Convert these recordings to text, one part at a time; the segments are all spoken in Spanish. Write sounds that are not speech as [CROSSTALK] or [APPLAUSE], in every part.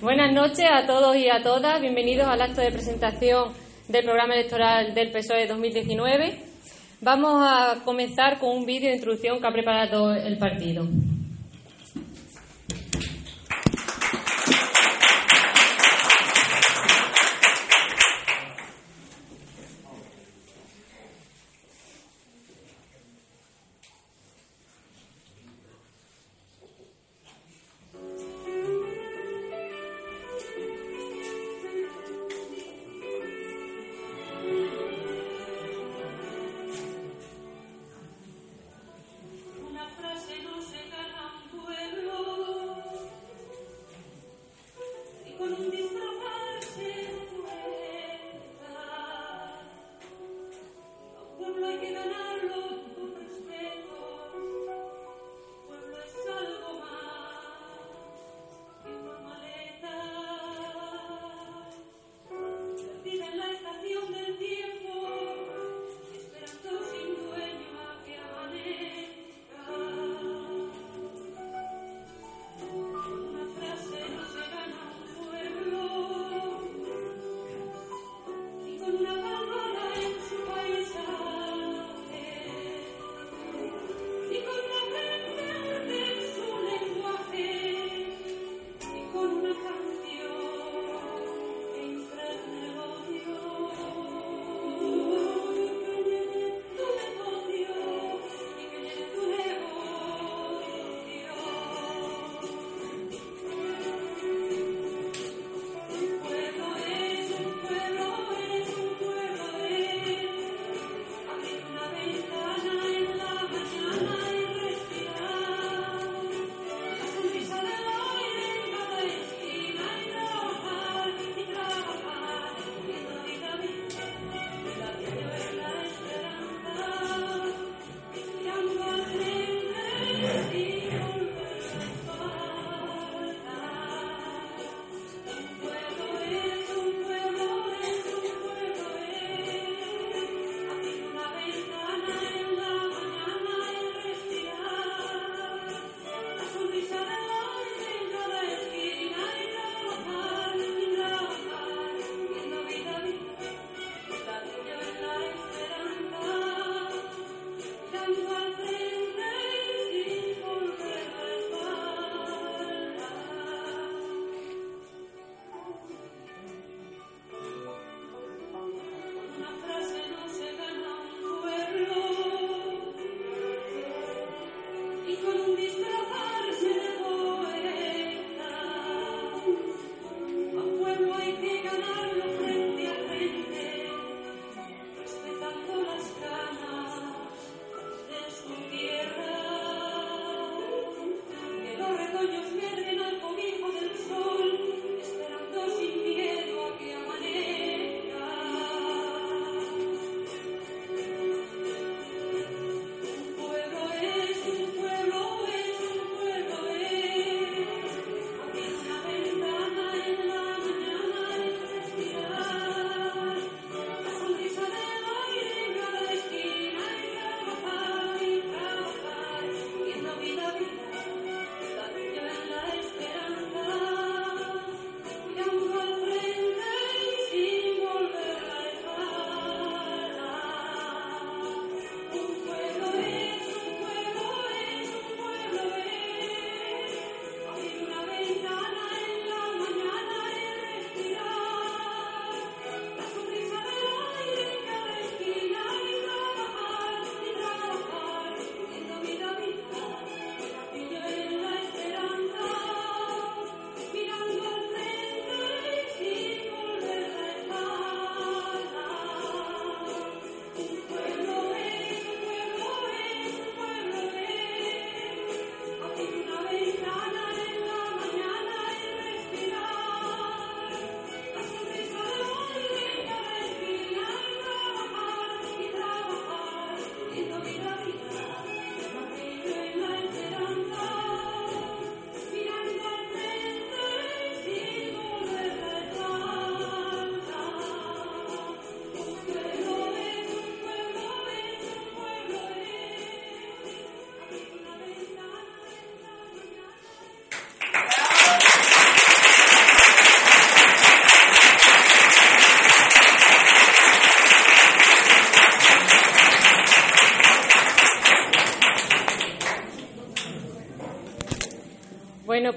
Buenas noches a todos y a todas. Bienvenidos al acto de presentación del programa electoral del PSOE 2019. Vamos a comenzar con un vídeo de introducción que ha preparado el partido.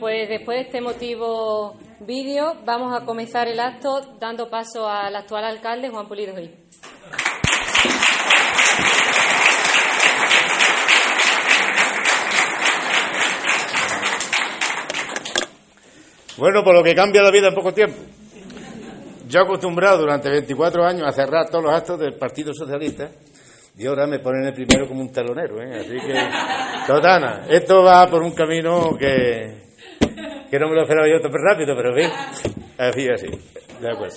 Pues después de este motivo vídeo, vamos a comenzar el acto dando paso al actual alcalde, Juan Pulido Gil. Bueno, por lo que cambia la vida en poco tiempo. Yo he acostumbrado durante 24 años a cerrar todos los actos del Partido Socialista y ahora me ponen el primero como un talonero, ¿eh? Así que, Totana, esto va por un camino que, que no me lo esperaba yo tan rápido, pero bien, así, así, de acuerdo.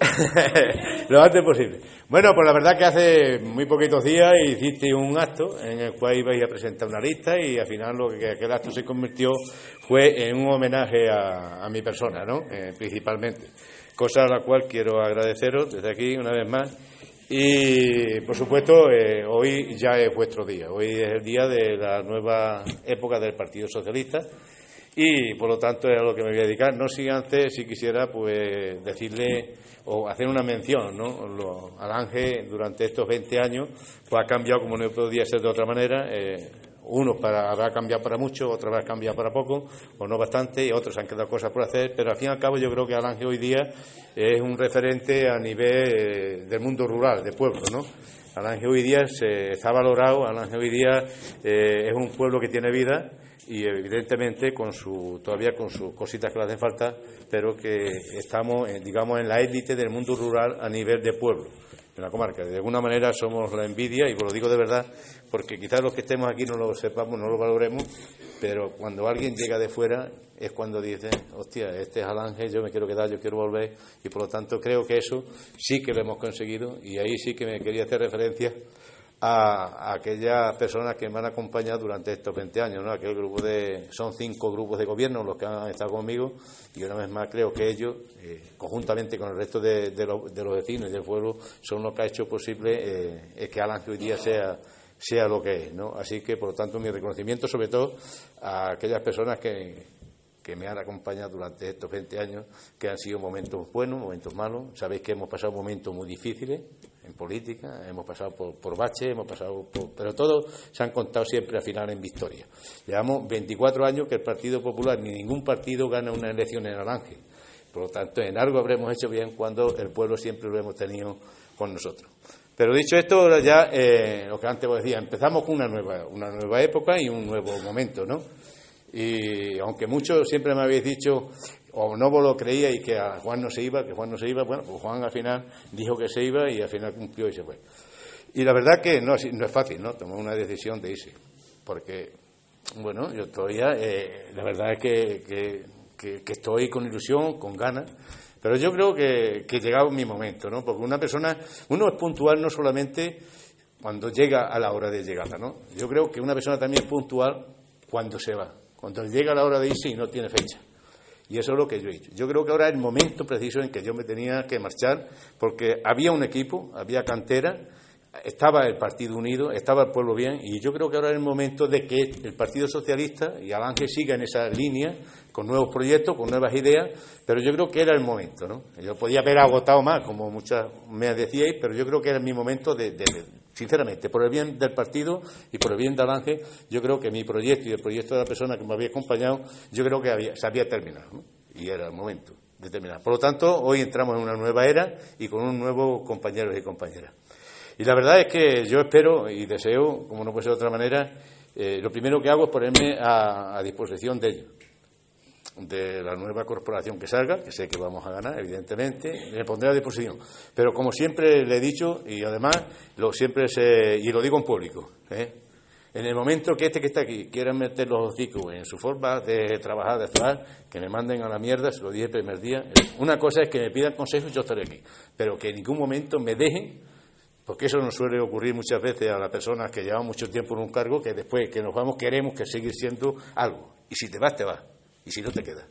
[LAUGHS] lo antes posible. Bueno, pues la verdad que hace muy poquitos días hiciste un acto en el cual ibais a presentar una lista y al final lo que aquel acto se convirtió fue en un homenaje a, mi persona, ¿no? Eh, principalmente. Cosa a la cual quiero agradeceros desde aquí una vez más. Y, por supuesto, eh, hoy ya es vuestro día. Hoy es el día de la nueva época del Partido Socialista y, por lo tanto, es a lo que me voy a dedicar. No sin antes, si quisiera, pues decirle o hacer una mención, ¿no? Lo, Ángel durante estos 20 años pues ha cambiado como no podía ser de otra manera. Eh, unos para, habrá cambiado para mucho, otros habrá cambiado para poco, o no bastante, y otros han quedado cosas por hacer, pero al fin y al cabo yo creo que Alange hoy día es un referente a nivel eh, del mundo rural, de pueblo, ¿no? Alange hoy día se, está valorado, Alange hoy día eh, es un pueblo que tiene vida y evidentemente con su, todavía con sus cositas que le hacen falta, pero que estamos, digamos, en la élite del mundo rural a nivel de pueblo, en la comarca. De alguna manera somos la envidia, y lo digo de verdad, porque quizás los que estemos aquí no lo sepamos, no lo valoremos, pero cuando alguien llega de fuera es cuando dice, hostia, este es Alange, yo me quiero quedar, yo quiero volver, y por lo tanto creo que eso sí que lo hemos conseguido, y ahí sí que me quería hacer referencia a, aquellas personas que me han acompañado durante estos 20 años, ¿no? Aquel grupo de, son cinco grupos de gobierno los que han estado conmigo y una vez más creo que ellos, eh, conjuntamente con el resto de, los vecinos y del pueblo, son los que ha hecho posible eh, que Alan hoy día sea sea lo que es, ¿no? Así que, por lo tanto, mi reconocimiento sobre todo a aquellas personas que, que me han acompañado durante estos 20 años, que han sido momentos buenos, momentos malos. Sabéis que hemos pasado momentos muy difíciles en política, hemos pasado por, por baches, hemos pasado por, pero todos se han contado siempre al final en victoria. Llevamos 24 años que el Partido Popular ni ningún partido gana una elección en Aranje. Por lo tanto, en algo habremos hecho bien cuando el pueblo siempre lo hemos tenido con nosotros. Pero dicho esto, ya eh, lo que antes os decía, empezamos con una nueva, una nueva época y un nuevo momento, ¿no? Y aunque muchos siempre me habéis dicho, o no lo creíais que a Juan no se iba, que Juan no se iba, bueno, pues Juan al final dijo que se iba y al final cumplió y se fue. Y la verdad que no, es fácil, ¿no? Tomar una decisión de irse. Porque, bueno, yo todavía, eh, la verdad es que, que, estoy con ilusión, con ganas. Pero yo creo que, que llegado mi momento, ¿no? Porque una persona, uno es puntual no solamente cuando llega a la hora de llegada, ¿no? Yo creo que una persona también es puntual cuando se va cuando llega la hora de irse y no tiene fecha. Y eso es lo que yo he hecho. Yo creo que ahora es el momento preciso en que yo me tenía que marchar, porque había un equipo, había cantera, estaba el Partido Unido, estaba el pueblo bien, y yo creo que ahora es el momento de que el Partido Socialista y Alange siga en esa línea, con nuevos proyectos, con nuevas ideas, pero yo creo que era el momento, ¿no? Yo podía haber agotado más, como muchas me decíais, pero yo creo que era mi momento de, sinceramente, por el bien del partido y por el bien de Alange, yo creo que mi proyecto y el proyecto de la persona que me había acompañado, yo creo que había, se había terminado, Y era el momento de terminar. Por lo tanto, hoy entramos en una nueva era y con un nuevo compañeros y compañeras. Y la verdad es que yo espero y deseo, como no puede ser de otra manera, eh, lo primero que hago es ponerme a disposición de ellos de la nueva corporación que salga, que sé que vamos a ganar, evidentemente, me pondré a disposición. Pero como siempre le he dicho, y además lo siempre se, y lo digo en público, ¿eh? en el momento que este que está aquí quiera meter los hocicos en su forma de trabajar, de actuar, que me manden a la mierda, se lo dije el primer día. Una cosa es que me pidan consejos, yo estaré aquí, pero que en ningún momento me dejen porque eso nos suele ocurrir muchas veces a las personas que llevan mucho tiempo en un cargo, que después que nos vamos queremos que seguir siendo algo. Y si te vas, te vas y si no te queda.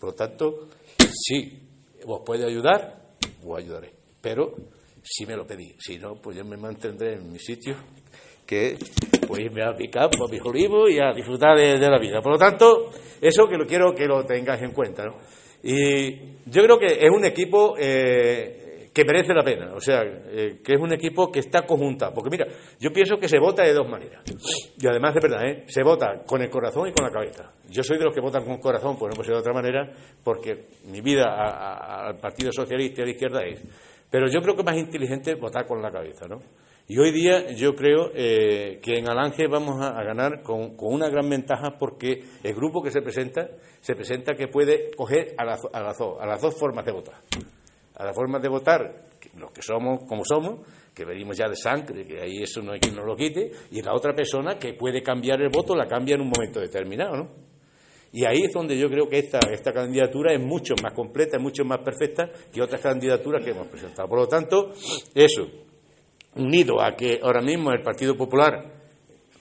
Por lo tanto, si os puede ayudar, os ayudaré. Pero si me lo pedís, si no, pues yo me mantendré en mi sitio, que pues irme a mi campo, a mis olivos y a disfrutar de, la vida. Por lo tanto, eso que lo quiero que lo tengáis en cuenta. Y yo creo que es un equipo eh, que merece la pena, o sea, eh, que es un equipo que está conjuntado. Porque mira, yo pienso que se vota de dos maneras. Y además, de verdad, ¿eh? se vota con el corazón y con la cabeza. Yo soy de los que votan con el corazón, pues no puede ser de otra manera, porque mi vida al Partido Socialista y a la izquierda es. Pero yo creo que es más inteligente votar con la cabeza, ¿no? Y hoy día yo creo eh, que en Alange vamos a, ganar con, una gran ventaja porque el grupo que se presenta se presenta que puede coger a, a las dos formas de votar a la forma de votar, los que somos como somos, que venimos ya de sangre, que ahí eso no hay quien nos lo quite, y la otra persona que puede cambiar el voto, la cambia en un momento determinado, ¿no? Y ahí es donde yo creo que esta, esta candidatura es mucho más completa, es mucho más perfecta que otras candidaturas que hemos presentado. Por lo tanto, eso, unido a que ahora mismo el Partido Popular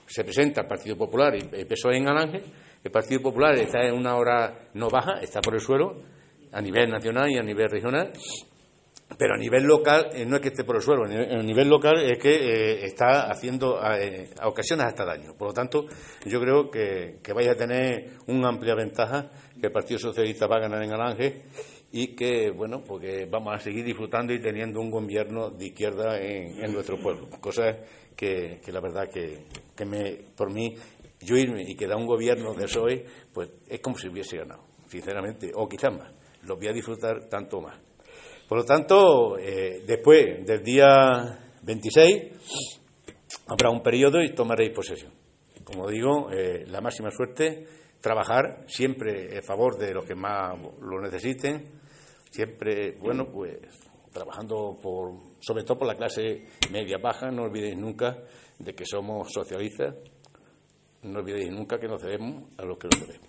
se presenta el Partido Popular y el PSOE en Alange, el Partido Popular está en una hora no baja, está por el suelo, a nivel nacional y a nivel regional, pero a nivel local eh, no es que esté por el suelo, a nivel local es que eh, está haciendo eh, a, ocasiones hasta daño. Por lo tanto, yo creo que, que vais a tener una amplia ventaja, que el Partido Socialista va a ganar en Alange y que, bueno, porque vamos a seguir disfrutando y teniendo un gobierno de izquierda en, nuestro pueblo. Cosa que, que la verdad que, que me, por mí, yo irme y que da un gobierno de PSOE, pues es como si hubiese ganado, sinceramente, o quizás más. Lo voy a disfrutar tanto más. Por lo tanto, eh, después del día 26 habrá un periodo y tomaréis posesión. Como digo, eh, la máxima suerte, trabajar siempre a favor de los que más lo necesiten, siempre, bueno, pues trabajando por, sobre todo por la clase media baja, no olvidéis nunca de que somos socialistas, no olvidéis nunca que nos debemos a los que nos debemos.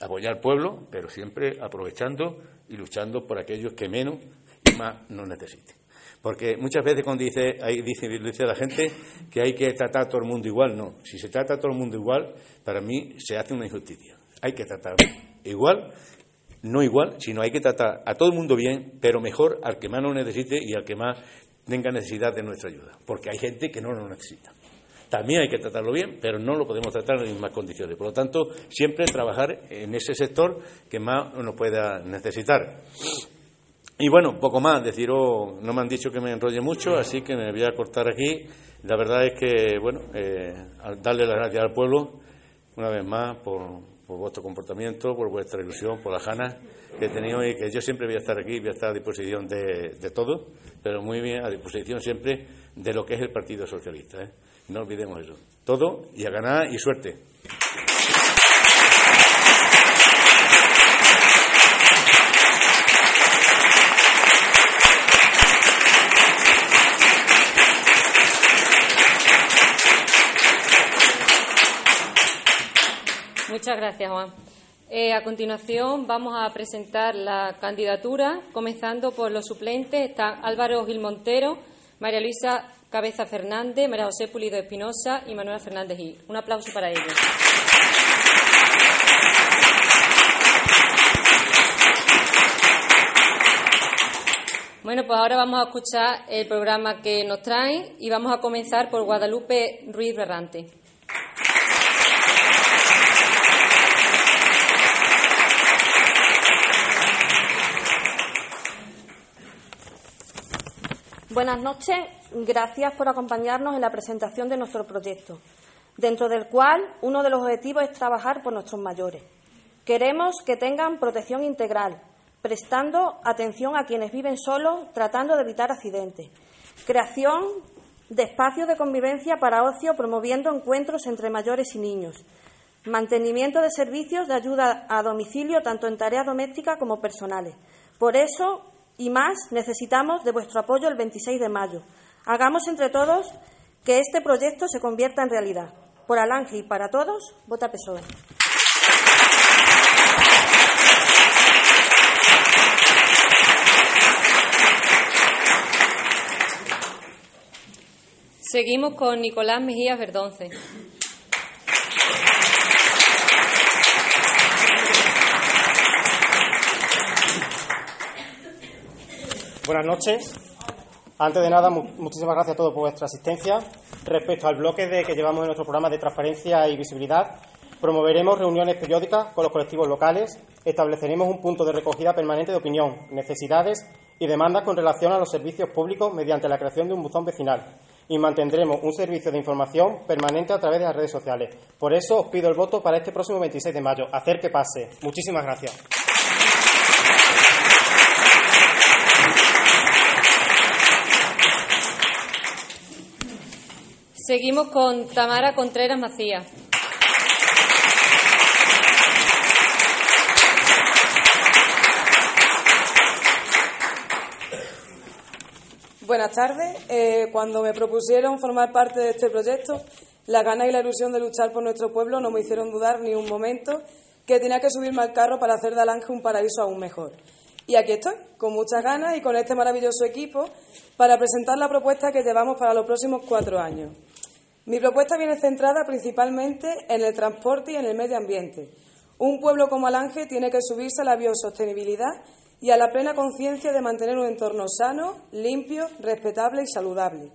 Apoyar al pueblo, pero siempre aprovechando y luchando por aquellos que menos y más no necesiten. Porque muchas veces cuando dice, dice, la gente que hay que tratar a todo el mundo igual, no. Si se trata a todo el mundo igual, para mí se hace una injusticia. Hay que tratar igual, no igual, sino hay que tratar a todo el mundo bien, pero mejor al que más lo necesite y al que más tenga necesidad de nuestra ayuda. Porque hay gente que no lo necesita. También hay que tratarlo bien, pero no lo podemos tratar en las mismas condiciones. Por lo tanto, siempre trabajar en ese sector que más uno pueda necesitar. Y bueno, poco más, deciros, no me han dicho que me enrolle mucho, así que me voy a cortar aquí. La verdad es que, bueno, eh, darle las gracias al pueblo, una vez más, por, vuestro comportamiento, por vuestra ilusión, por las ganas que he tenido y que yo siempre voy a estar aquí, voy a estar a disposición de, de todo, pero muy bien a disposición siempre de lo que es el Partido Socialista. ¿eh? No olvidemos eso. Todo y a ganar y suerte. Muchas gracias, Juan. Eh, a continuación vamos a presentar la candidatura, comenzando por los suplentes. Están Álvaro Gil Montero, María Luisa Cabeza Fernández, María José Pulido Espinosa y Manuela Fernández Gil. Un aplauso para ellos. Bueno, pues ahora vamos a escuchar el programa que nos traen y vamos a comenzar por Guadalupe Ruiz Berrante. Buenas noches, gracias por acompañarnos en la presentación de nuestro proyecto, dentro del cual uno de los objetivos es trabajar por nuestros mayores. Queremos que tengan protección integral, prestando atención a quienes viven solos, tratando de evitar accidentes. Creación de espacios de convivencia para ocio, promoviendo encuentros entre mayores y niños. Mantenimiento de servicios de ayuda a domicilio, tanto en tareas domésticas como personales. Por eso, y más necesitamos de vuestro apoyo el 26 de mayo. Hagamos entre todos que este proyecto se convierta en realidad. Por Alange y para todos, vota PSOE. Seguimos con Nicolás Mejía Verdonce. Buenas noches. Antes de nada, muchísimas gracias a todos por vuestra asistencia. Respecto al bloque de que llevamos en nuestro programa de transparencia y visibilidad, promoveremos reuniones periódicas con los colectivos locales, estableceremos un punto de recogida permanente de opinión, necesidades y demandas con relación a los servicios públicos mediante la creación de un buzón vecinal y mantendremos un servicio de información permanente a través de las redes sociales. Por eso os pido el voto para este próximo 26 de mayo. Hacer que pase. Muchísimas gracias. Seguimos con Tamara Contreras Macías. Buenas tardes. Eh, cuando me propusieron formar parte de este proyecto, la gana y la ilusión de luchar por nuestro pueblo no me hicieron dudar ni un momento que tenía que subirme al carro para hacer de Alange un paraíso aún mejor. Y aquí estoy, con muchas ganas y con este maravilloso equipo, para presentar la propuesta que llevamos para los próximos cuatro años. Mi propuesta viene centrada principalmente en el transporte y en el medio ambiente. Un pueblo como Alange tiene que subirse a la biosostenibilidad y a la plena conciencia de mantener un entorno sano, limpio, respetable y saludable.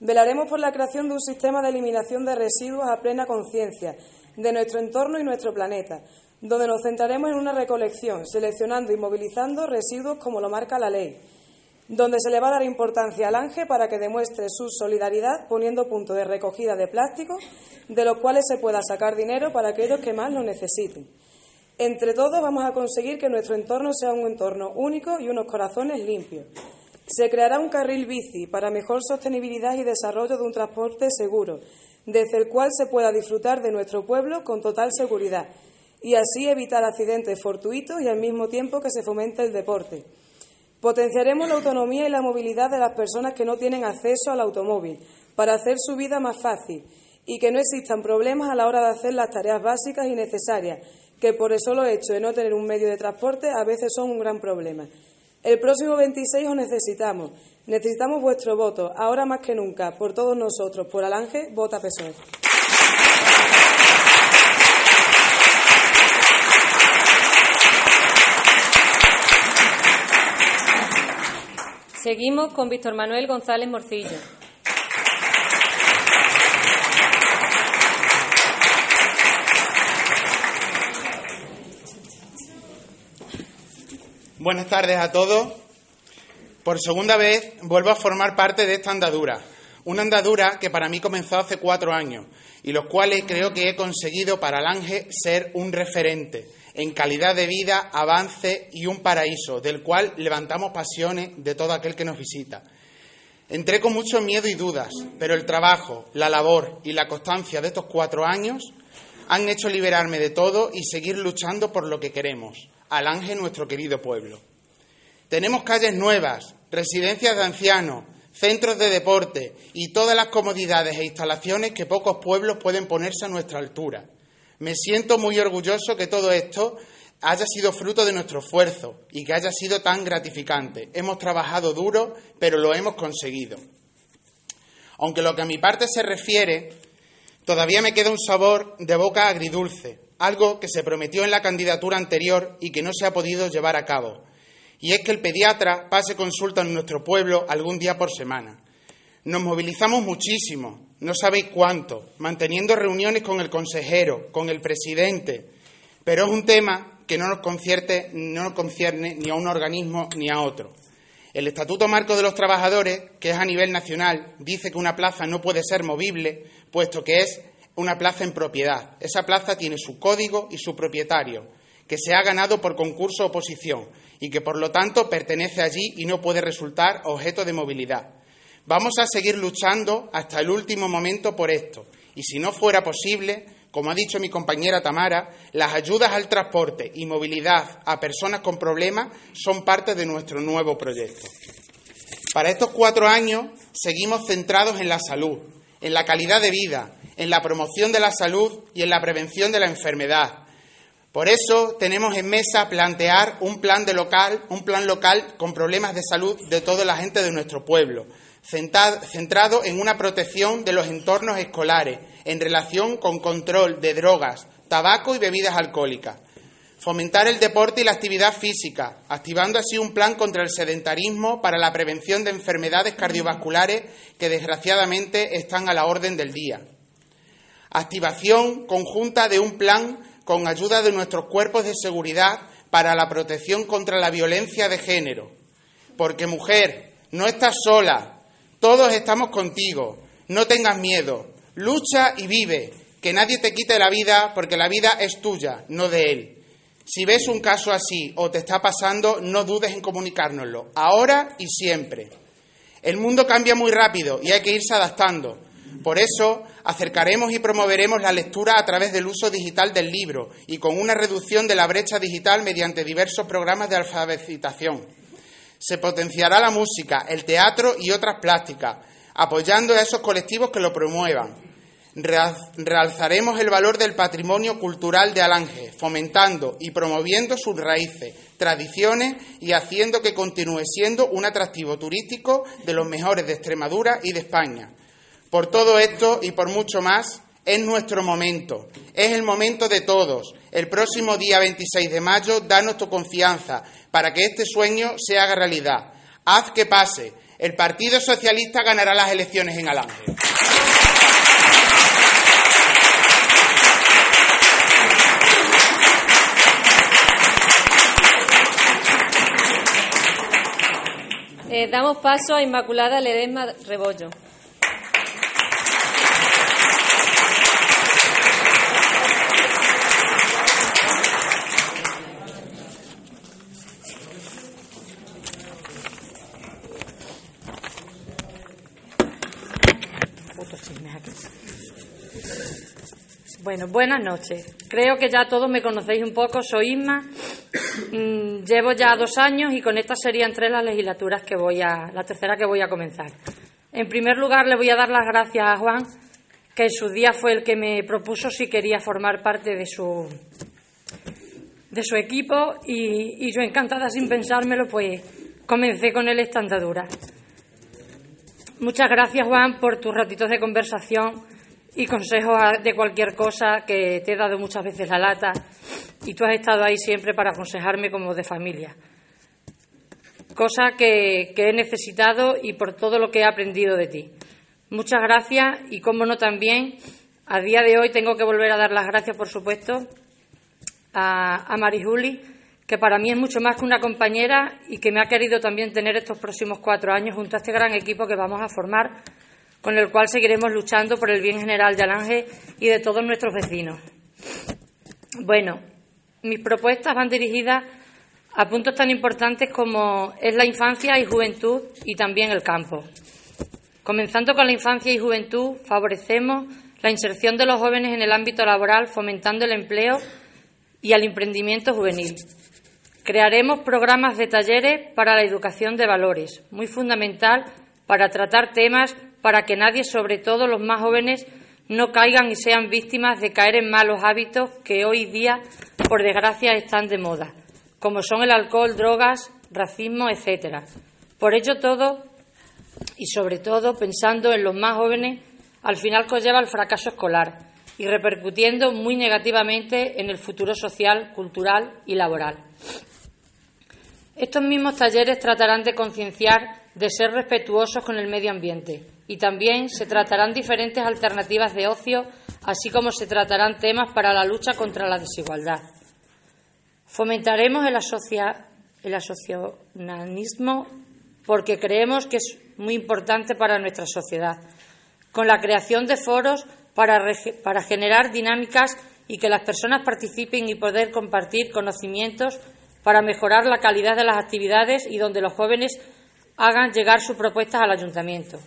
Velaremos por la creación de un sistema de eliminación de residuos a plena conciencia de nuestro entorno y nuestro planeta, donde nos centraremos en una recolección, seleccionando y movilizando residuos como lo marca la ley, donde se le va a dar importancia al ANGE para que demuestre su solidaridad poniendo puntos de recogida de plástico, de los cuales se pueda sacar dinero para aquellos que más lo necesiten. Entre todos vamos a conseguir que nuestro entorno sea un entorno único y unos corazones limpios. Se creará un carril bici para mejor sostenibilidad y desarrollo de un transporte seguro, desde el cual se pueda disfrutar de nuestro pueblo con total seguridad y así evitar accidentes fortuitos y al mismo tiempo que se fomente el deporte. Potenciaremos la autonomía y la movilidad de las personas que no tienen acceso al automóvil para hacer su vida más fácil y que no existan problemas a la hora de hacer las tareas básicas y necesarias, que por el solo hecho de no tener un medio de transporte a veces son un gran problema. El próximo 26 os necesitamos. Necesitamos vuestro voto, ahora más que nunca, por todos nosotros. Por Alange, vota PSOE. Seguimos con Víctor Manuel González Morcillo. Buenas tardes a todos. Por segunda vez vuelvo a formar parte de esta andadura. Una andadura que para mí comenzó hace cuatro años y los cuales creo que he conseguido para Lange ser un referente en calidad de vida, avance y un paraíso, del cual levantamos pasiones de todo aquel que nos visita. Entré con mucho miedo y dudas, pero el trabajo, la labor y la constancia de estos cuatro años han hecho liberarme de todo y seguir luchando por lo que queremos, Alange, nuestro querido pueblo. Tenemos calles nuevas, residencias de ancianos, centros de deporte y todas las comodidades e instalaciones que pocos pueblos pueden ponerse a nuestra altura. Me siento muy orgulloso que todo esto haya sido fruto de nuestro esfuerzo y que haya sido tan gratificante. Hemos trabajado duro, pero lo hemos conseguido. Aunque lo que a mi parte se refiere, todavía me queda un sabor de boca agridulce, algo que se prometió en la candidatura anterior y que no se ha podido llevar a cabo. Y es que el pediatra pase consulta en nuestro pueblo algún día por semana. Nos movilizamos muchísimo, no sabéis cuánto, manteniendo reuniones con el consejero, con el presidente, pero es un tema que no nos, concierte, no nos concierne ni a un organismo ni a otro. El Estatuto Marco de los Trabajadores, que es a nivel nacional, dice que una plaza no puede ser movible, puesto que es una plaza en propiedad. Esa plaza tiene su código y su propietario, que se ha ganado por concurso o oposición y que por lo tanto pertenece allí y no puede resultar objeto de movilidad. Vamos a seguir luchando hasta el último momento por esto. Y si no fuera posible, como ha dicho mi compañera Tamara, las ayudas al transporte y movilidad a personas con problemas son parte de nuestro nuevo proyecto. Para estos cuatro años seguimos centrados en la salud, en la calidad de vida, en la promoción de la salud y en la prevención de la enfermedad. Por eso tenemos en mesa plantear un plan de local, un plan local con problemas de salud de toda la gente de nuestro pueblo, centrado en una protección de los entornos escolares en relación con control de drogas, tabaco y bebidas alcohólicas. Fomentar el deporte y la actividad física, activando así un plan contra el sedentarismo para la prevención de enfermedades cardiovasculares que desgraciadamente están a la orden del día. Activación conjunta de un plan con ayuda de nuestros cuerpos de seguridad para la protección contra la violencia de género, porque mujer, no estás sola, todos estamos contigo, no tengas miedo, lucha y vive, que nadie te quite la vida porque la vida es tuya, no de él. Si ves un caso así o te está pasando, no dudes en comunicárnoslo, ahora y siempre. El mundo cambia muy rápido y hay que irse adaptando. Por eso, acercaremos y promoveremos la lectura a través del uso digital del libro y con una reducción de la brecha digital mediante diversos programas de alfabetización. Se potenciará la música, el teatro y otras plásticas, apoyando a esos colectivos que lo promuevan realzaremos el valor del patrimonio cultural de Alange, fomentando y promoviendo sus raíces, tradiciones y haciendo que continúe siendo un atractivo turístico de los mejores de Extremadura y de España. Por todo esto y por mucho más, es nuestro momento, es el momento de todos. El próximo día 26 de mayo, danos tu confianza para que este sueño se haga realidad. Haz que pase. El Partido Socialista ganará las elecciones en Alange. Eh, damos paso a Inmaculada Ledesma Rebollo. Bueno, buenas noches. Creo que ya todos me conocéis un poco. Soy Isma Mm, llevo ya dos años y con estas serían tres las legislaturas que voy a, la tercera que voy a comenzar. En primer lugar, le voy a dar las gracias a Juan, que en su día fue el que me propuso si quería formar parte de su, de su equipo y, yo encantada sin pensármelo, pues comencé con él esta andadura. Muchas gracias, Juan, por tus ratitos de conversación y consejos de cualquier cosa que te he dado muchas veces la lata y tú has estado ahí siempre para aconsejarme como de familia. Cosa que, he necesitado y por todo lo que he aprendido de ti. Muchas gracias y, como no, también a día de hoy tengo que volver a dar las gracias, por supuesto, a, a Marijuli, que para mí es mucho más que una compañera y que me ha querido también tener estos próximos cuatro años junto a este gran equipo que vamos a formar, con el cual seguiremos luchando por el bien general de Alange y de todos nuestros vecinos. Bueno, mis propuestas van dirigidas a puntos tan importantes como es la infancia y juventud y también el campo. Comenzando con la infancia y juventud, favorecemos la inserción de los jóvenes en el ámbito laboral, fomentando el empleo y el emprendimiento juvenil. Crearemos programas de talleres para la educación de valores, muy fundamental para tratar temas para que nadie, sobre todo los más jóvenes, no caigan y sean víctimas de caer en malos hábitos que hoy día por desgracia, están de moda, como son el alcohol, drogas, racismo, etcétera. Por ello todo, y sobre todo pensando en los más jóvenes, al final conlleva el fracaso escolar y repercutiendo muy negativamente en el futuro social, cultural y laboral. Estos mismos talleres tratarán de concienciar de ser respetuosos con el medio ambiente y también se tratarán diferentes alternativas de ocio, así como se tratarán temas para la lucha contra la desigualdad. Fomentaremos el, asociacionismo porque creemos que es muy importante para nuestra sociedad, con la creación de foros para, para generar dinámicas y que las personas participen y poder compartir conocimientos para mejorar la calidad de las actividades y donde los jóvenes hagan llegar sus propuestas al ayuntamiento.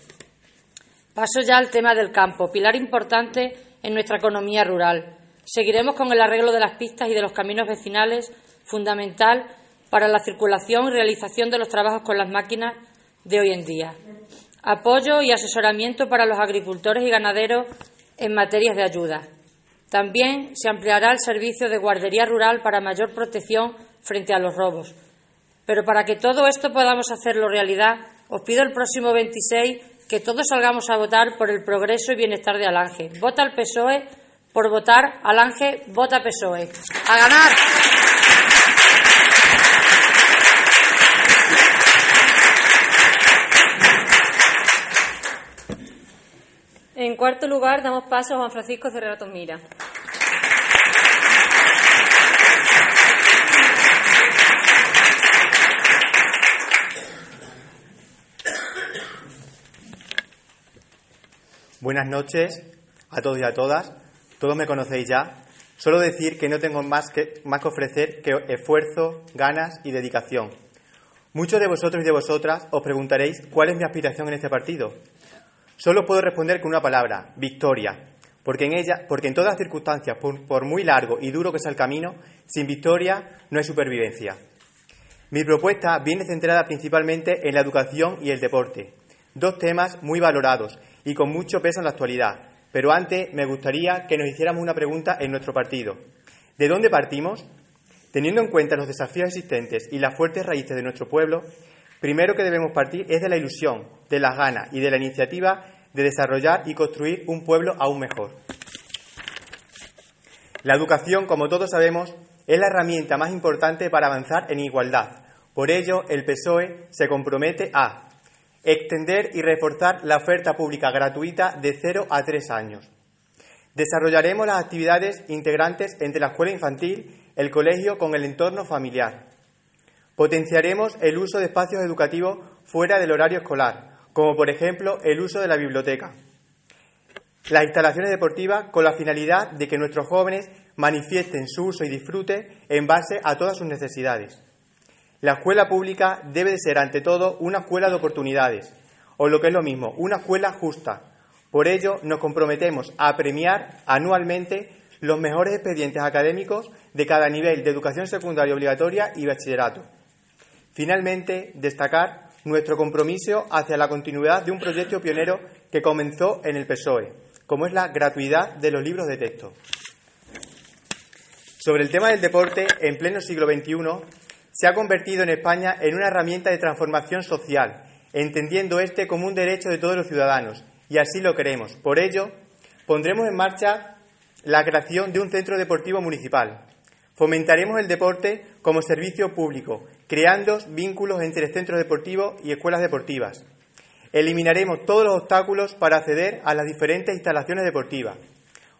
Paso ya al tema del campo, pilar importante en nuestra economía rural. Seguiremos con el arreglo de las pistas y de los caminos vecinales, fundamental para la circulación y realización de los trabajos con las máquinas de hoy en día. Apoyo y asesoramiento para los agricultores y ganaderos en materias de ayuda. También se ampliará el servicio de guardería rural para mayor protección frente a los robos. Pero para que todo esto podamos hacerlo realidad, os pido el próximo 26 que todos salgamos a votar por el progreso y bienestar de Alange. Vota al PSOE por votar al Ángel, vota PSOE. ¡A ganar! En cuarto lugar, damos paso a Juan Francisco Cerrato Mira. Buenas noches a todos y a todas. Todos me conocéis ya. Solo decir que no tengo más que, más que ofrecer que esfuerzo, ganas y dedicación. Muchos de vosotros y de vosotras os preguntaréis cuál es mi aspiración en este partido. Solo puedo responder con una palabra, victoria, porque en ella, porque en todas circunstancias, por, por muy largo y duro que sea el camino, sin victoria no hay supervivencia. Mi propuesta viene centrada principalmente en la educación y el deporte, dos temas muy valorados y con mucho peso en la actualidad, pero antes me gustaría que nos hiciéramos una pregunta en nuestro partido. ¿De dónde partimos? Teniendo en cuenta los desafíos existentes y las fuertes raíces de nuestro pueblo, primero que debemos partir es de la ilusión, de las ganas y de la iniciativa de desarrollar y construir un pueblo aún mejor. La educación, como todos sabemos, es la herramienta más importante para avanzar en igualdad. Por ello, el PSOE se compromete a Extender y reforzar la oferta pública gratuita de 0 a 3 años. Desarrollaremos las actividades integrantes entre la escuela infantil, el colegio con el entorno familiar. Potenciaremos el uso de espacios educativos fuera del horario escolar, como por ejemplo el uso de la biblioteca. Las instalaciones deportivas con la finalidad de que nuestros jóvenes manifiesten su uso y disfrute en base a todas sus necesidades. La escuela pública debe de ser, ante todo, una escuela de oportunidades, o lo que es lo mismo, una escuela justa. Por ello, nos comprometemos a premiar anualmente los mejores expedientes académicos de cada nivel de educación secundaria obligatoria y bachillerato. Finalmente, destacar nuestro compromiso hacia la continuidad de un proyecto pionero que comenzó en el PSOE, como es la gratuidad de los libros de texto. Sobre el tema del deporte, en pleno siglo XXI, se ha convertido en España en una herramienta de transformación social, entendiendo este como un derecho de todos los ciudadanos, y así lo queremos. Por ello, pondremos en marcha la creación de un centro deportivo municipal. Fomentaremos el deporte como servicio público, creando vínculos entre centros deportivos y escuelas deportivas. Eliminaremos todos los obstáculos para acceder a las diferentes instalaciones deportivas.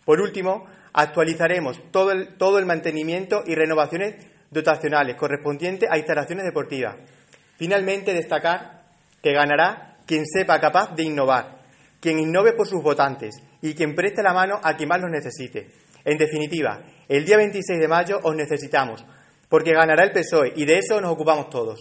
Por último, actualizaremos todo el, todo el mantenimiento y renovaciones dotacionales correspondientes a instalaciones deportivas. Finalmente, destacar que ganará quien sepa capaz de innovar, quien innove por sus votantes y quien preste la mano a quien más los necesite. En definitiva, el día 26 de mayo os necesitamos, porque ganará el PSOE y de eso nos ocupamos todos.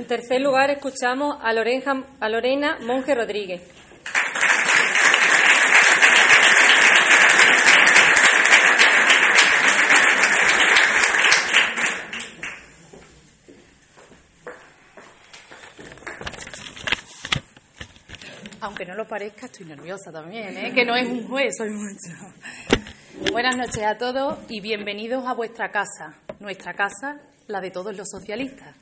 En tercer lugar, escuchamos a, Lorena Monge Rodríguez. Aunque no lo parezca, estoy nerviosa también, ¿eh? que no es un juez, soy mucho. Buenas noches a todos y bienvenidos a vuestra casa, nuestra casa, la de todos los socialistas.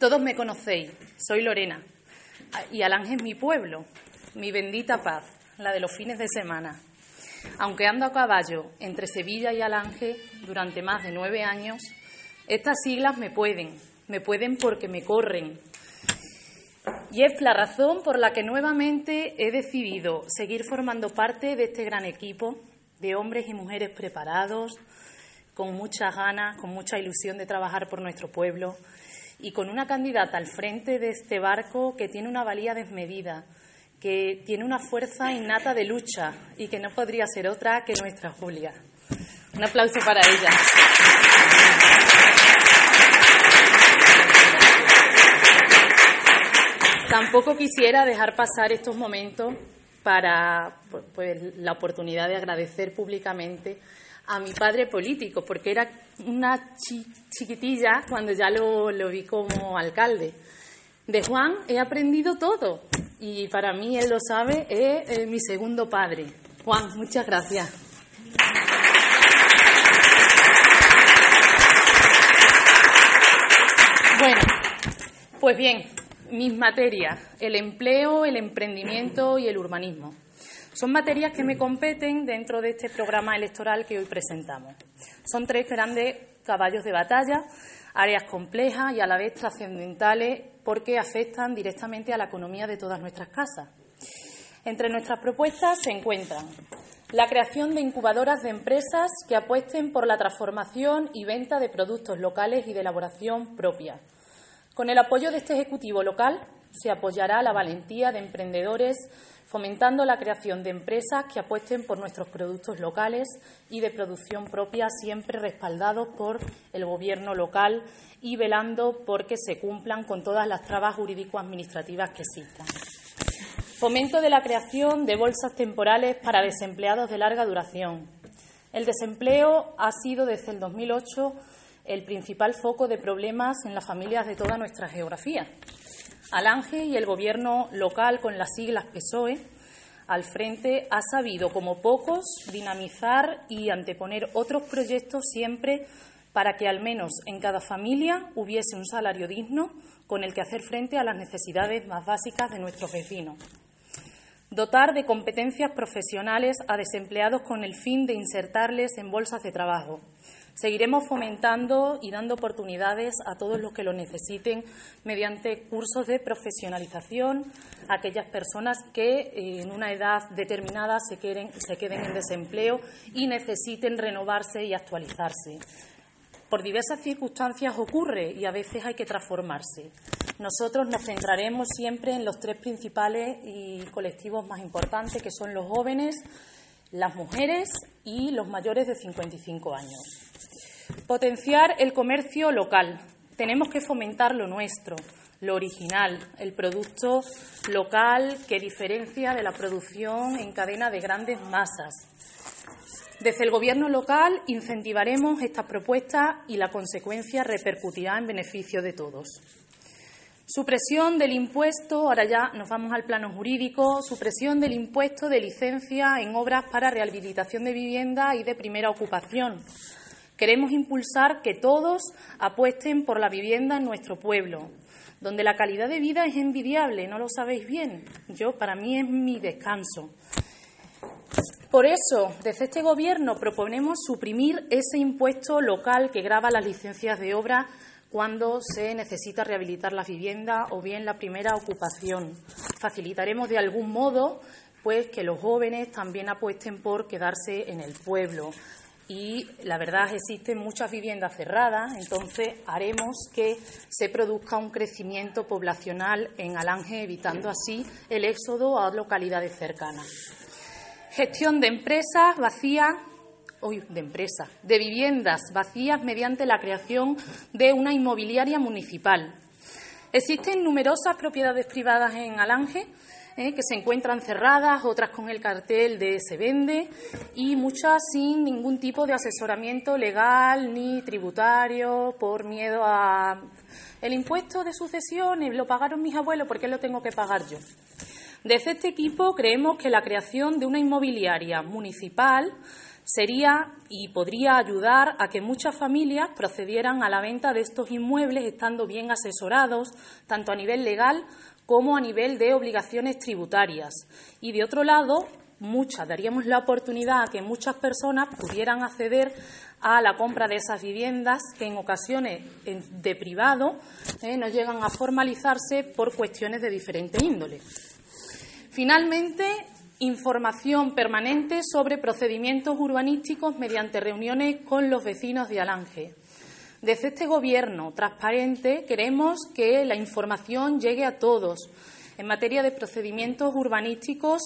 Todos me conocéis, soy Lorena y Alange es mi pueblo, mi bendita paz, la de los fines de semana. Aunque ando a caballo entre Sevilla y Alange durante más de nueve años, estas siglas me pueden, me pueden porque me corren. Y es la razón por la que nuevamente he decidido seguir formando parte de este gran equipo de hombres y mujeres preparados, con muchas ganas, con mucha ilusión de trabajar por nuestro pueblo y con una candidata al frente de este barco que tiene una valía desmedida, que tiene una fuerza innata de lucha y que no podría ser otra que nuestra Julia. Un aplauso para ella. Tampoco quisiera dejar pasar estos momentos para pues, la oportunidad de agradecer públicamente a mi padre político, porque era una chiquitilla cuando ya lo, lo vi como alcalde. De Juan he aprendido todo y para mí, él lo sabe, es eh, mi segundo padre. Juan, muchas gracias. Bueno, pues bien, mis materias, el empleo, el emprendimiento y el urbanismo. Son materias que me competen dentro de este programa electoral que hoy presentamos. Son tres grandes caballos de batalla, áreas complejas y a la vez trascendentales porque afectan directamente a la economía de todas nuestras casas. Entre nuestras propuestas se encuentran la creación de incubadoras de empresas que apuesten por la transformación y venta de productos locales y de elaboración propia. Con el apoyo de este Ejecutivo local se apoyará la valentía de emprendedores fomentando la creación de empresas que apuesten por nuestros productos locales y de producción propia, siempre respaldados por el Gobierno local y velando por que se cumplan con todas las trabas jurídico-administrativas que existan. Fomento de la creación de bolsas temporales para desempleados de larga duración. El desempleo ha sido desde el 2008 el principal foco de problemas en las familias de toda nuestra geografía. Alange y el Gobierno local, con las siglas PSOE, al frente, ha sabido, como pocos, dinamizar y anteponer otros proyectos siempre para que al menos en cada familia hubiese un salario digno con el que hacer frente a las necesidades más básicas de nuestros vecinos dotar de competencias profesionales a desempleados con el fin de insertarles en bolsas de trabajo. Seguiremos fomentando y dando oportunidades a todos los que lo necesiten mediante cursos de profesionalización a aquellas personas que eh, en una edad determinada se queden, se queden en desempleo y necesiten renovarse y actualizarse. Por diversas circunstancias ocurre y a veces hay que transformarse. Nosotros nos centraremos siempre en los tres principales y colectivos más importantes, que son los jóvenes, las mujeres y los mayores de 55 años. Potenciar el comercio local. Tenemos que fomentar lo nuestro, lo original, el producto local que diferencia de la producción en cadena de grandes masas. Desde el Gobierno local incentivaremos estas propuestas y la consecuencia repercutirá en beneficio de todos. Supresión del impuesto, ahora ya nos vamos al plano jurídico, supresión del impuesto de licencia en obras para rehabilitación de vivienda y de primera ocupación. Queremos impulsar que todos apuesten por la vivienda en nuestro pueblo, donde la calidad de vida es envidiable, ¿no lo sabéis bien? Yo, para mí, es mi descanso. Por eso, desde este Gobierno proponemos suprimir ese impuesto local que grava las licencias de obra cuando se necesita rehabilitar la vivienda o bien la primera ocupación. Facilitaremos de algún modo pues que los jóvenes también apuesten por quedarse en el pueblo. Y la verdad existen muchas viviendas cerradas, entonces haremos que se produzca un crecimiento poblacional en Alange, evitando así el éxodo a localidades cercanas. Gestión de empresas vacías de empresas, de viviendas vacías mediante la creación de una inmobiliaria municipal. Existen numerosas propiedades privadas en Alange eh, que se encuentran cerradas, otras con el cartel de se vende y muchas sin ningún tipo de asesoramiento legal ni tributario por miedo a el impuesto de sucesiones lo pagaron mis abuelos, ¿por qué lo tengo que pagar yo? Desde este equipo creemos que la creación de una inmobiliaria municipal sería y podría ayudar a que muchas familias procedieran a la venta de estos inmuebles estando bien asesorados, tanto a nivel legal como a nivel de obligaciones tributarias. Y de otro lado, muchas, daríamos la oportunidad a que muchas personas pudieran acceder a la compra de esas viviendas que en ocasiones de privado eh, no llegan a formalizarse por cuestiones de diferente índole. Finalmente, información permanente sobre procedimientos urbanísticos mediante reuniones con los vecinos de Alange. Desde este Gobierno transparente queremos que la información llegue a todos en materia de procedimientos urbanísticos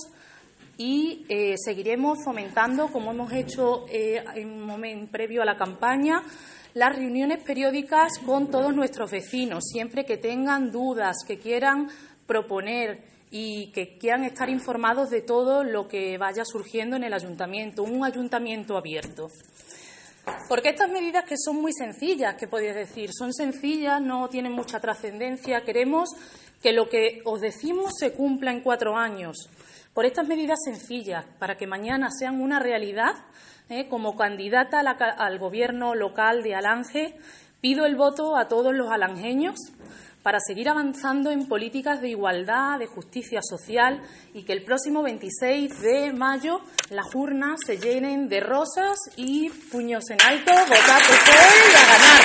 y eh, seguiremos fomentando, como hemos hecho eh, en un momento previo a la campaña, las reuniones periódicas con todos nuestros vecinos, siempre que tengan dudas, que quieran proponer y que quieran estar informados de todo lo que vaya surgiendo en el ayuntamiento, un ayuntamiento abierto. Porque estas medidas que son muy sencillas, que podéis decir, son sencillas, no tienen mucha trascendencia, queremos que lo que os decimos se cumpla en cuatro años. Por estas medidas sencillas, para que mañana sean una realidad, ¿eh? como candidata al gobierno local de Alange, pido el voto a todos los alangeños para seguir avanzando en políticas de igualdad, de justicia social y que el próximo 26 de mayo las urnas se llenen de rosas y puños en alto, votar PSOE y a ganar.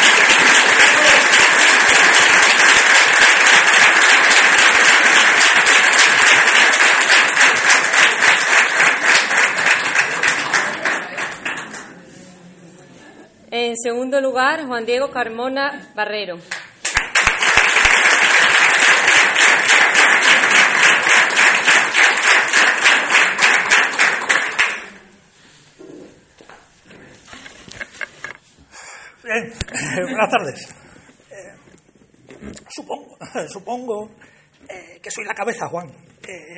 En segundo lugar, Juan Diego Carmona Barrero. Bien, [LAUGHS] buenas tardes. Eh, supongo, [LAUGHS] supongo eh, que soy la cabeza, Juan.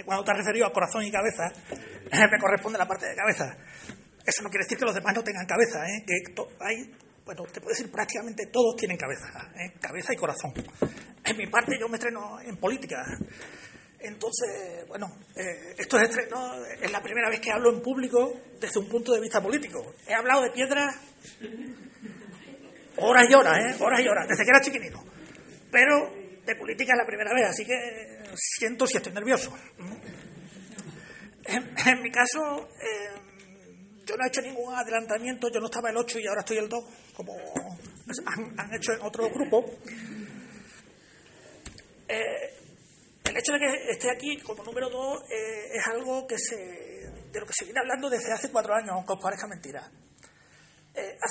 Cuando te has referido a corazón y cabeza, eh, me corresponde la parte de cabeza. Eso no quiere decir que los demás no tengan cabeza, ¿eh? que hay, bueno, te puedo decir prácticamente todos tienen cabeza, ¿eh? cabeza y corazón. En mi parte yo me estreno en política. Entonces, bueno, eh, estos estrenos es la primera vez que hablo en público desde un punto de vista político. He hablado de piedras horas y horas, ¿eh? horas y horas, desde que era chiquinito. Pero de política es la primera vez, así que siento si estoy nervioso. En, mi caso, eh, yo no he hecho ningún adelantamiento, yo no estaba el 8 y ahora estoy el 2, como han, han hecho en otro grupo. Eh, el hecho de que esté aquí como número 2 eh, es algo que se, de lo que se viene hablando desde hace cuatro años, aunque os parezca mentira.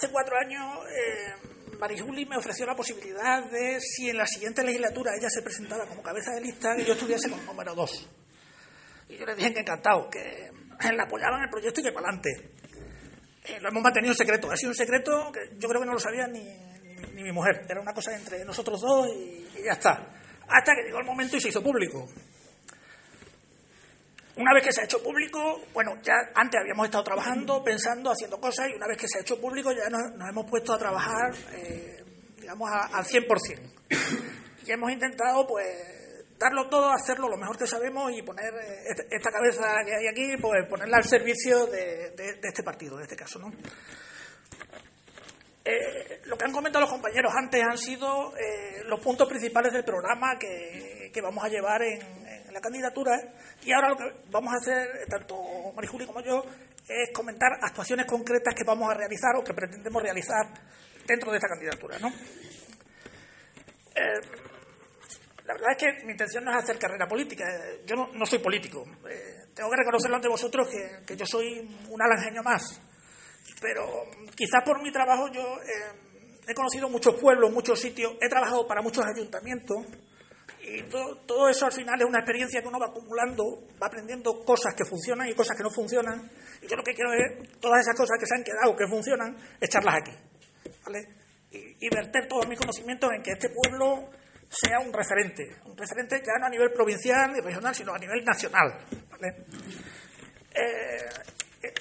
Hace cuatro años eh, Marijuli me ofreció la posibilidad de, si en la siguiente legislatura ella se presentaba como cabeza de lista, que yo estuviese como número 2. Y yo le dije que encantado, que la apoyaban el proyecto y que para adelante. Eh, lo hemos mantenido en secreto. Ha sido un secreto que yo creo que no lo sabía ni, ni, mi mujer. Era una cosa entre nosotros dos y ya está. Hasta que llegó el momento y se hizo público. Una vez que se ha hecho público, bueno, ya antes habíamos estado trabajando, pensando, haciendo cosas, y una vez que se ha hecho público ya nos, hemos puesto a trabajar, eh, digamos, a- al 100%. Y hemos intentado, pues, darlo todo, hacerlo lo mejor que sabemos y poner eh, este- esta cabeza que hay aquí, pues, ponerla al servicio de, de- de este partido, en este caso, ¿no? Eh, lo que han comentado los compañeros antes han sido eh, los puntos principales del programa que, que vamos a llevar en, en la candidatura y ahora lo que vamos a hacer, tanto Marijuli como yo, es comentar actuaciones concretas que vamos a realizar o que pretendemos realizar dentro de esta candidatura. ¿no? Eh, la verdad es que mi intención no es hacer carrera política. eh, Yo no, no soy político. Eh, tengo que reconocerlo ante vosotros que, que yo soy un alangeño más pero quizás por mi trabajo yo he conocido muchos pueblos, muchos sitios, he trabajado para muchos ayuntamientos y to- todo eso al final es una experiencia que uno va acumulando, va aprendiendo cosas que funcionan y cosas que no funcionan. Y yo lo que quiero es todas esas cosas que se han quedado, que funcionan, echarlas aquí. Y, verter todos mis conocimientos en que este pueblo sea un referente, un referente ya no a nivel provincial y regional, sino a nivel nacional. Eh, eh,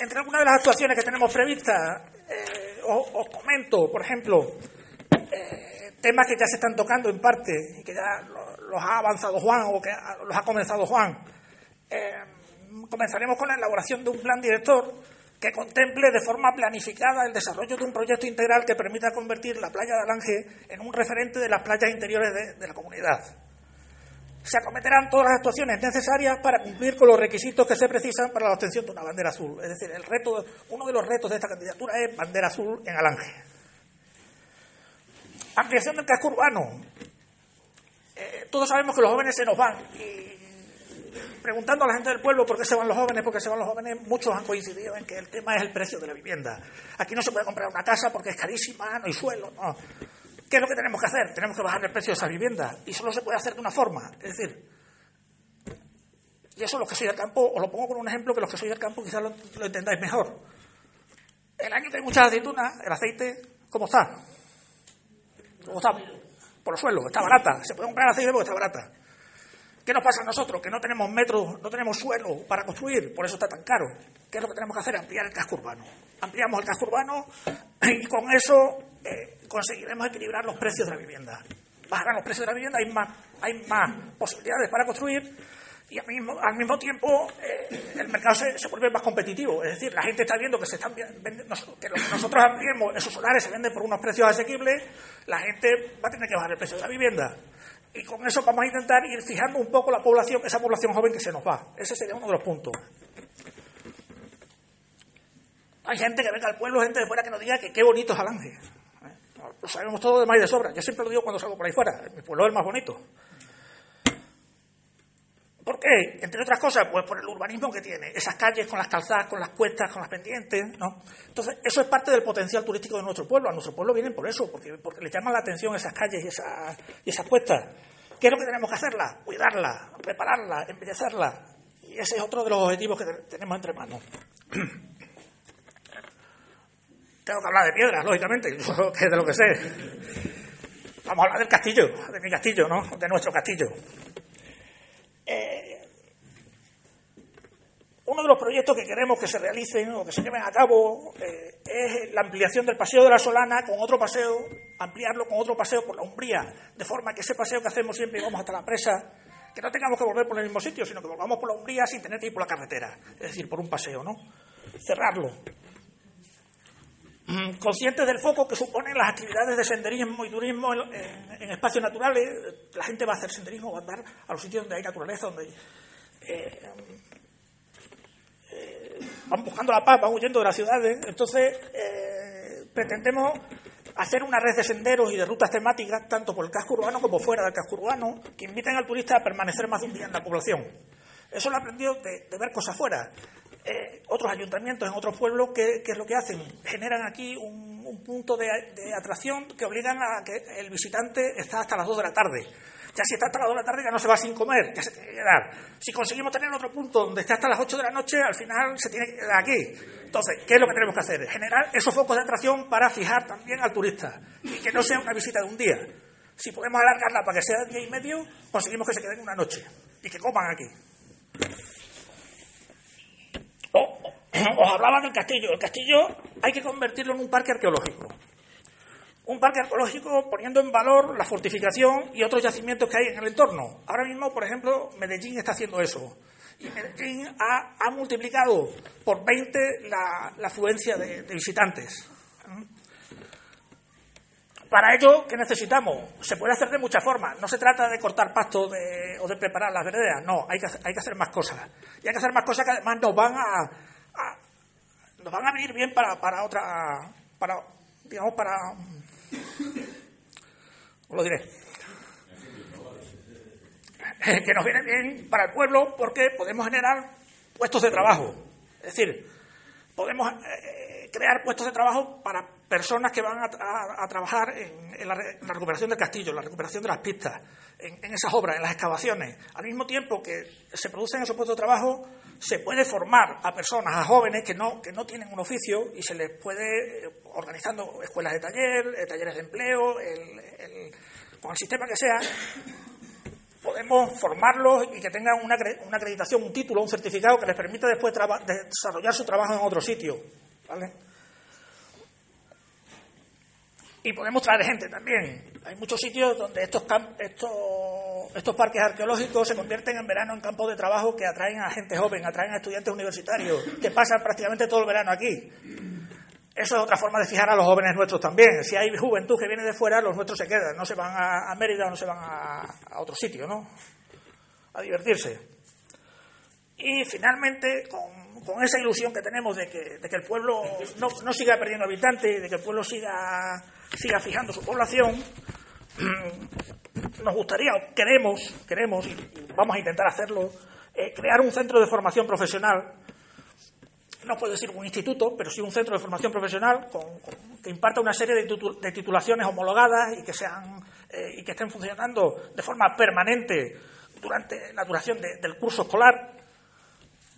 entre algunas de las actuaciones que tenemos previstas, eh, os, comento, por ejemplo, temas que ya se están tocando en parte que ya lo- los ha avanzado Juan o que los ha comenzado Juan. Eh, comenzaremos con la elaboración de un plan director que contemple de forma planificada el desarrollo de un proyecto integral que permita convertir la playa de Alange en un referente de las playas interiores de- de la comunidad se acometerán todas las actuaciones necesarias para cumplir con los requisitos que se precisan para la obtención de una bandera azul. Es decir, el reto, uno de los retos de esta candidatura es bandera azul en Alange. Ampliación del casco urbano. Eh, todos sabemos que los jóvenes se nos van y preguntando a la gente del pueblo por qué se van los jóvenes, porque se van los jóvenes, muchos han coincidido en que el tema es el precio de la vivienda. Aquí no se puede comprar una casa porque es carísima, no hay suelo. ¿Qué es lo que tenemos que hacer? Tenemos que bajar el precio de esas viviendas y solo se puede hacer de una forma, es decir, y eso los que soy del campo, os lo pongo con un ejemplo que los que soy del campo quizás lo, lo entendáis mejor. El año que hay muchas aceitunas, el aceite, ¿cómo está? ¿Cómo está? Por los suelos, está barata. Se puede comprar aceite porque está barata. ¿Qué nos pasa a nosotros? Que no tenemos metros, no tenemos suelo para construir, por eso está tan caro. ¿Qué es lo que tenemos que hacer? Ampliar el casco urbano. Ampliamos el casco urbano y con eso eh, conseguiremos equilibrar los precios de la vivienda. Bajarán los precios de la vivienda, hay más, hay más posibilidades para construir y al mismo, al mismo tiempo eh, el mercado se, se vuelve más competitivo. Es decir, la gente está viendo que se están que lo que nosotros ampliemos, esos solares se venden por unos precios asequibles, la gente va a tener que bajar el precio de la vivienda. Y con eso vamos a intentar ir fijando un poco la población, esa población joven que se nos va. Ese sería uno de los puntos. Hay gente que venga al pueblo, gente de fuera que nos diga que qué bonito es Alange. ¿Eh? Lo sabemos todo de más y de sobra. Yo siempre lo digo cuando salgo por ahí fuera. Mi pueblo es el más bonito. ¿Por qué? Entre otras cosas, pues por el urbanismo que tiene, esas calles con las calzadas, con las cuestas, con las pendientes, ¿no? Entonces, eso es parte del potencial turístico de nuestro pueblo. A nuestro pueblo vienen por eso, porque, porque les llaman la atención esas calles y esas, y esas cuestas. ¿Qué es lo que tenemos que hacerla? Cuidarla, prepararla, embellecerla. Y ese es otro de los objetivos que tenemos entre manos. [CLEARS THROAT] Tengo que hablar de piedras, lógicamente, [LAUGHS] que es de lo que sé. Vamos a hablar del castillo, de mi castillo, ¿no? De nuestro castillo. Eh, uno de los proyectos que queremos que se realicen o que se lleven a cabo eh, es la ampliación del Paseo de la Solana con otro paseo, ampliarlo con otro paseo por la Umbría, de forma que ese paseo que hacemos siempre y vamos hasta la presa, que no tengamos que volver por el mismo sitio, sino que volvamos por la Umbría sin tener que ir por la carretera, es decir, por un paseo, ¿no? Cerrarlo. Mm, conscientes del foco que suponen las actividades de senderismo y turismo en, espacios naturales, la gente va a hacer senderismo, va a andar a los sitios donde hay naturaleza, donde eh, eh, van buscando la paz, van huyendo de las ciudades. Entonces, eh, pretendemos hacer una red de senderos y de rutas temáticas, tanto por el casco urbano como fuera del casco urbano, que inviten al turista a permanecer más de un día en la población. Eso lo he aprendido de, de ver cosas fuera. Eh, otros ayuntamientos en otros pueblos, ¿qué, es lo que hacen? Generan aquí un, punto de, atracción que obligan a que el visitante está hasta las 2 de la tarde. Ya si está hasta las 2 de la tarde ya no se va sin comer, ya se tiene que quedar. Si conseguimos tener otro punto donde está hasta las 8 de la noche, al final se tiene que quedar aquí. Entonces, ¿qué es lo que tenemos que hacer? Generar esos focos de atracción para fijar también al turista y que no sea una visita de un día. Si podemos alargarla para que sea de día y medio, conseguimos que se queden una noche y que coman aquí. os hablaba del castillo. El castillo hay que convertirlo en un parque arqueológico. Un parque arqueológico poniendo en valor la fortificación y otros yacimientos que hay en el entorno. Ahora mismo, por ejemplo, Medellín está haciendo eso. Y Medellín ha, multiplicado por 20 la, afluencia de, visitantes. Para ello, ¿qué necesitamos? Se puede hacer de muchas formas. No se trata de cortar pasto o de preparar las verdaderas. No, hay que, hay que hacer más cosas. Y hay que hacer más cosas que además nos van a, nos van a venir bien para, para otra, para, digamos, para, os [LAUGHS] lo diré, [LAUGHS] que nos viene bien para el pueblo porque podemos generar puestos de trabajo. Es decir, podemos eh, crear puestos de trabajo para personas que van a, trabajar en, la, recuperación del castillo, en la recuperación de las pistas, en, en, esas obras, en las excavaciones. Al mismo tiempo que se producen esos puestos de trabajo, se puede formar a personas, a jóvenes que no, que no tienen un oficio y se les puede, eh, organizando escuelas de taller, eh, talleres de empleo, con el sistema que sea, podemos formarlos y que tengan una, una acreditación, un título, un certificado que les permita después desarrollar su trabajo en otro sitio. ¿vale? Y podemos traer gente también. Hay muchos sitios donde estos, estos, estos parques arqueológicos se convierten en verano en campos de trabajo que atraen a gente joven, atraen a estudiantes universitarios, que pasan prácticamente todo el verano aquí. Eso es otra forma de fijar a los jóvenes nuestros también. Si hay juventud que viene de fuera, los nuestros se quedan, no se van a, Mérida o no se van a, otro sitio, ¿no? A divertirse. Y finalmente, con, esa ilusión que tenemos de que, el pueblo no, siga perdiendo habitantes, de que el pueblo siga siga fijando su población, [CLEARS THROAT] nos gustaría, queremos, queremos, y vamos a intentar hacerlo, eh, crear un centro de formación profesional, no puedo decir un instituto, pero sí un centro de formación profesional que imparta una serie de, titulaciones homologadas y que, sean, eh, y que estén funcionando de forma permanente durante la duración del curso escolar,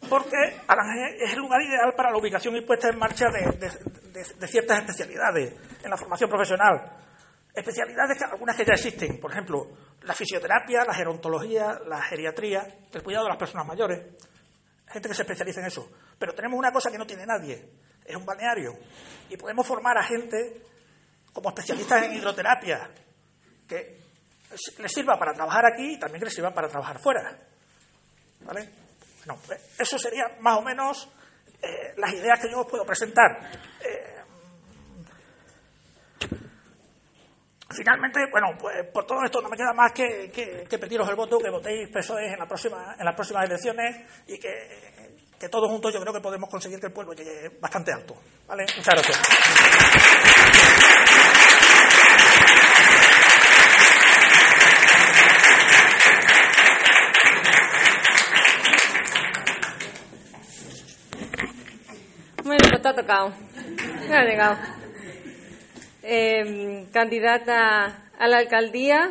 porque Alange es el lugar ideal para la ubicación y puesta en marcha de ciertas especialidades en la formación profesional. Especialidades, que, algunas que ya existen, por ejemplo, la fisioterapia, la gerontología, la geriatría, el cuidado de las personas mayores. Gente que se especializa en eso. Pero tenemos una cosa que no tiene nadie, es un balneario. Y podemos formar a gente como especialistas en hidroterapia, que les sirva para trabajar aquí y también que les sirva para trabajar fuera. ¿Vale? No, eso serían más o menos eh, las ideas que yo os puedo presentar. Eh, Finalmente, bueno, pues por todo esto no me queda más que, pediros el voto, que votéis PSOE en las próximas elecciones y que, que todos juntos yo creo que podemos conseguir que el pueblo llegue bastante alto. ¿Vale? Muchas gracias. Bueno, pues está tocado. Me ha llegado. Eh, candidata a la alcaldía,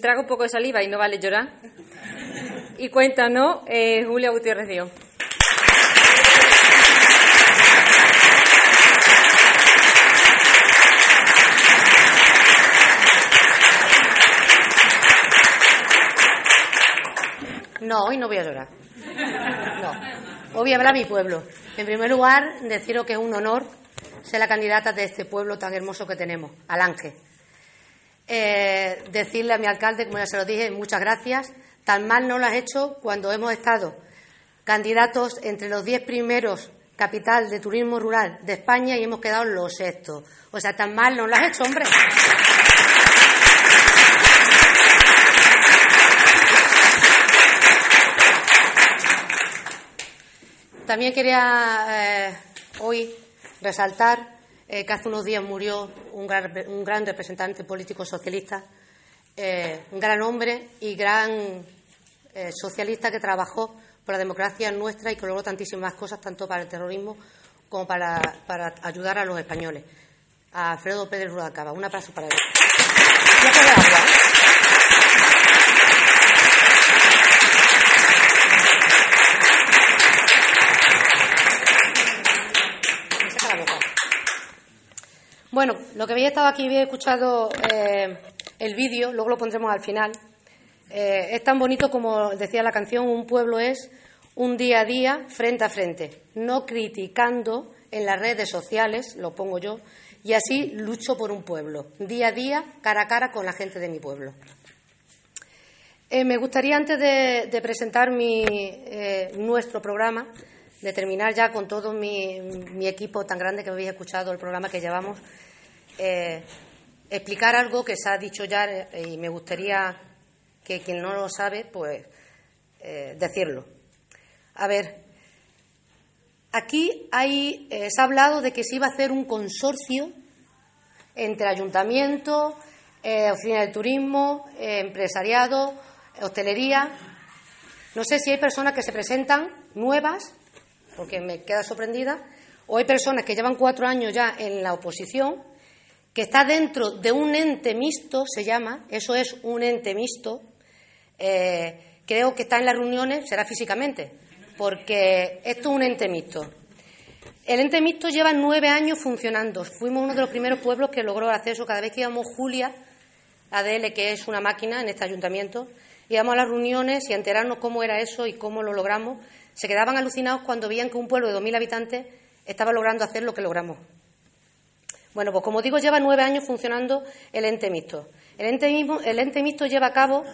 trago un poco de saliva y no vale llorar. Y cuéntanos, eh, Julia Gutiérrez Díaz. No, hoy no voy a llorar. No. Hoy voy a hablar a mi pueblo. En primer lugar, deciros que es un honor ser la candidata de este pueblo tan hermoso que tenemos, Alange. Eh, decirle a mi alcalde, como ya se lo dije, muchas gracias. Tan mal no lo has hecho cuando hemos estado candidatos entre los diez primeros capital de turismo rural de España y hemos quedado los sextos. O sea, tan mal no lo has hecho, hombre. También quería eh, hoy resaltar eh, que hace unos días murió un gran, un gran representante político socialista, eh, un gran hombre y gran socialista que trabajó por la democracia nuestra y que logró tantísimas cosas, tanto para el terrorismo como para, ayudar a los españoles. A Alfredo Pérez Rudacaba. Un aplauso para él. Bueno, lo que había estado aquí, había escuchado eh, el vídeo, luego lo pondremos al final. Eh, es tan bonito como decía la canción, un pueblo es un día a día frente a frente, no criticando en las redes sociales, lo pongo yo, y así lucho por un pueblo, día a día, cara a cara con la gente de mi pueblo. Eh, me gustaría, antes de, presentar mi, nuestro programa, de terminar ya con todo mi, mi, equipo tan grande que habéis escuchado el programa que llevamos, eh, explicar algo que se ha dicho ya eh, y me gustaría que quien no lo sabe, pues eh, decirlo. A ver, aquí hay, se ha hablado de que se iba a hacer un consorcio entre ayuntamiento, oficina de turismo, empresariado, hostelería. No sé si hay personas que se presentan nuevas, porque me queda sorprendida, o hay personas que llevan cuatro años ya en la oposición que está dentro de un ente mixto, se llama, eso es un ente mixto, eh, creo que está en las reuniones, será físicamente, porque esto es un ente mixto. El ente mixto lleva nueve años funcionando. Fuimos uno de los primeros pueblos que logró el acceso. Cada vez que íbamos Julia, ADL, que es una máquina en este ayuntamiento, íbamos a las reuniones y a enterarnos cómo era eso y cómo lo logramos. Se quedaban alucinados cuando veían que un pueblo de dos mil habitantes estaba logrando hacer lo que logramos. Bueno, pues como digo, lleva nueve años funcionando el ente mixto. El ente, mixto lleva a cabo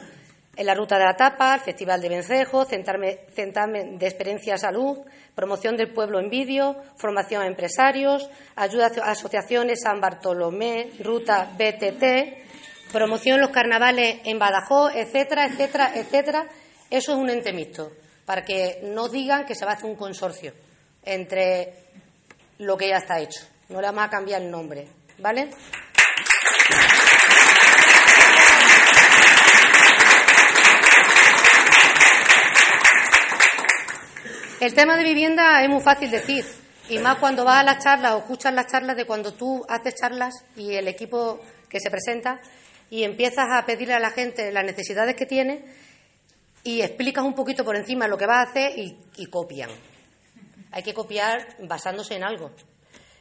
en la Ruta de la Tapa, el Festival de Vencejo, Centarme de Experiencia Salud, promoción del pueblo en vídeo, formación a empresarios, ayuda a asociaciones San Bartolomé, Ruta BTT, promoción los carnavales en Badajoz, etcétera, etcétera, etcétera. Eso es un ente mixto, para que no digan que se va a hacer un consorcio entre lo que ya está hecho. No le vamos a cambiar el nombre, ¿vale? El tema de vivienda es muy fácil decir, y más cuando vas a las charlas o escuchas las charlas de cuando tú haces charlas y el equipo que se presenta y empiezas a pedirle a la gente las necesidades que tiene y explicas un poquito por encima lo que vas a hacer y, y copian. Hay que copiar basándose en algo.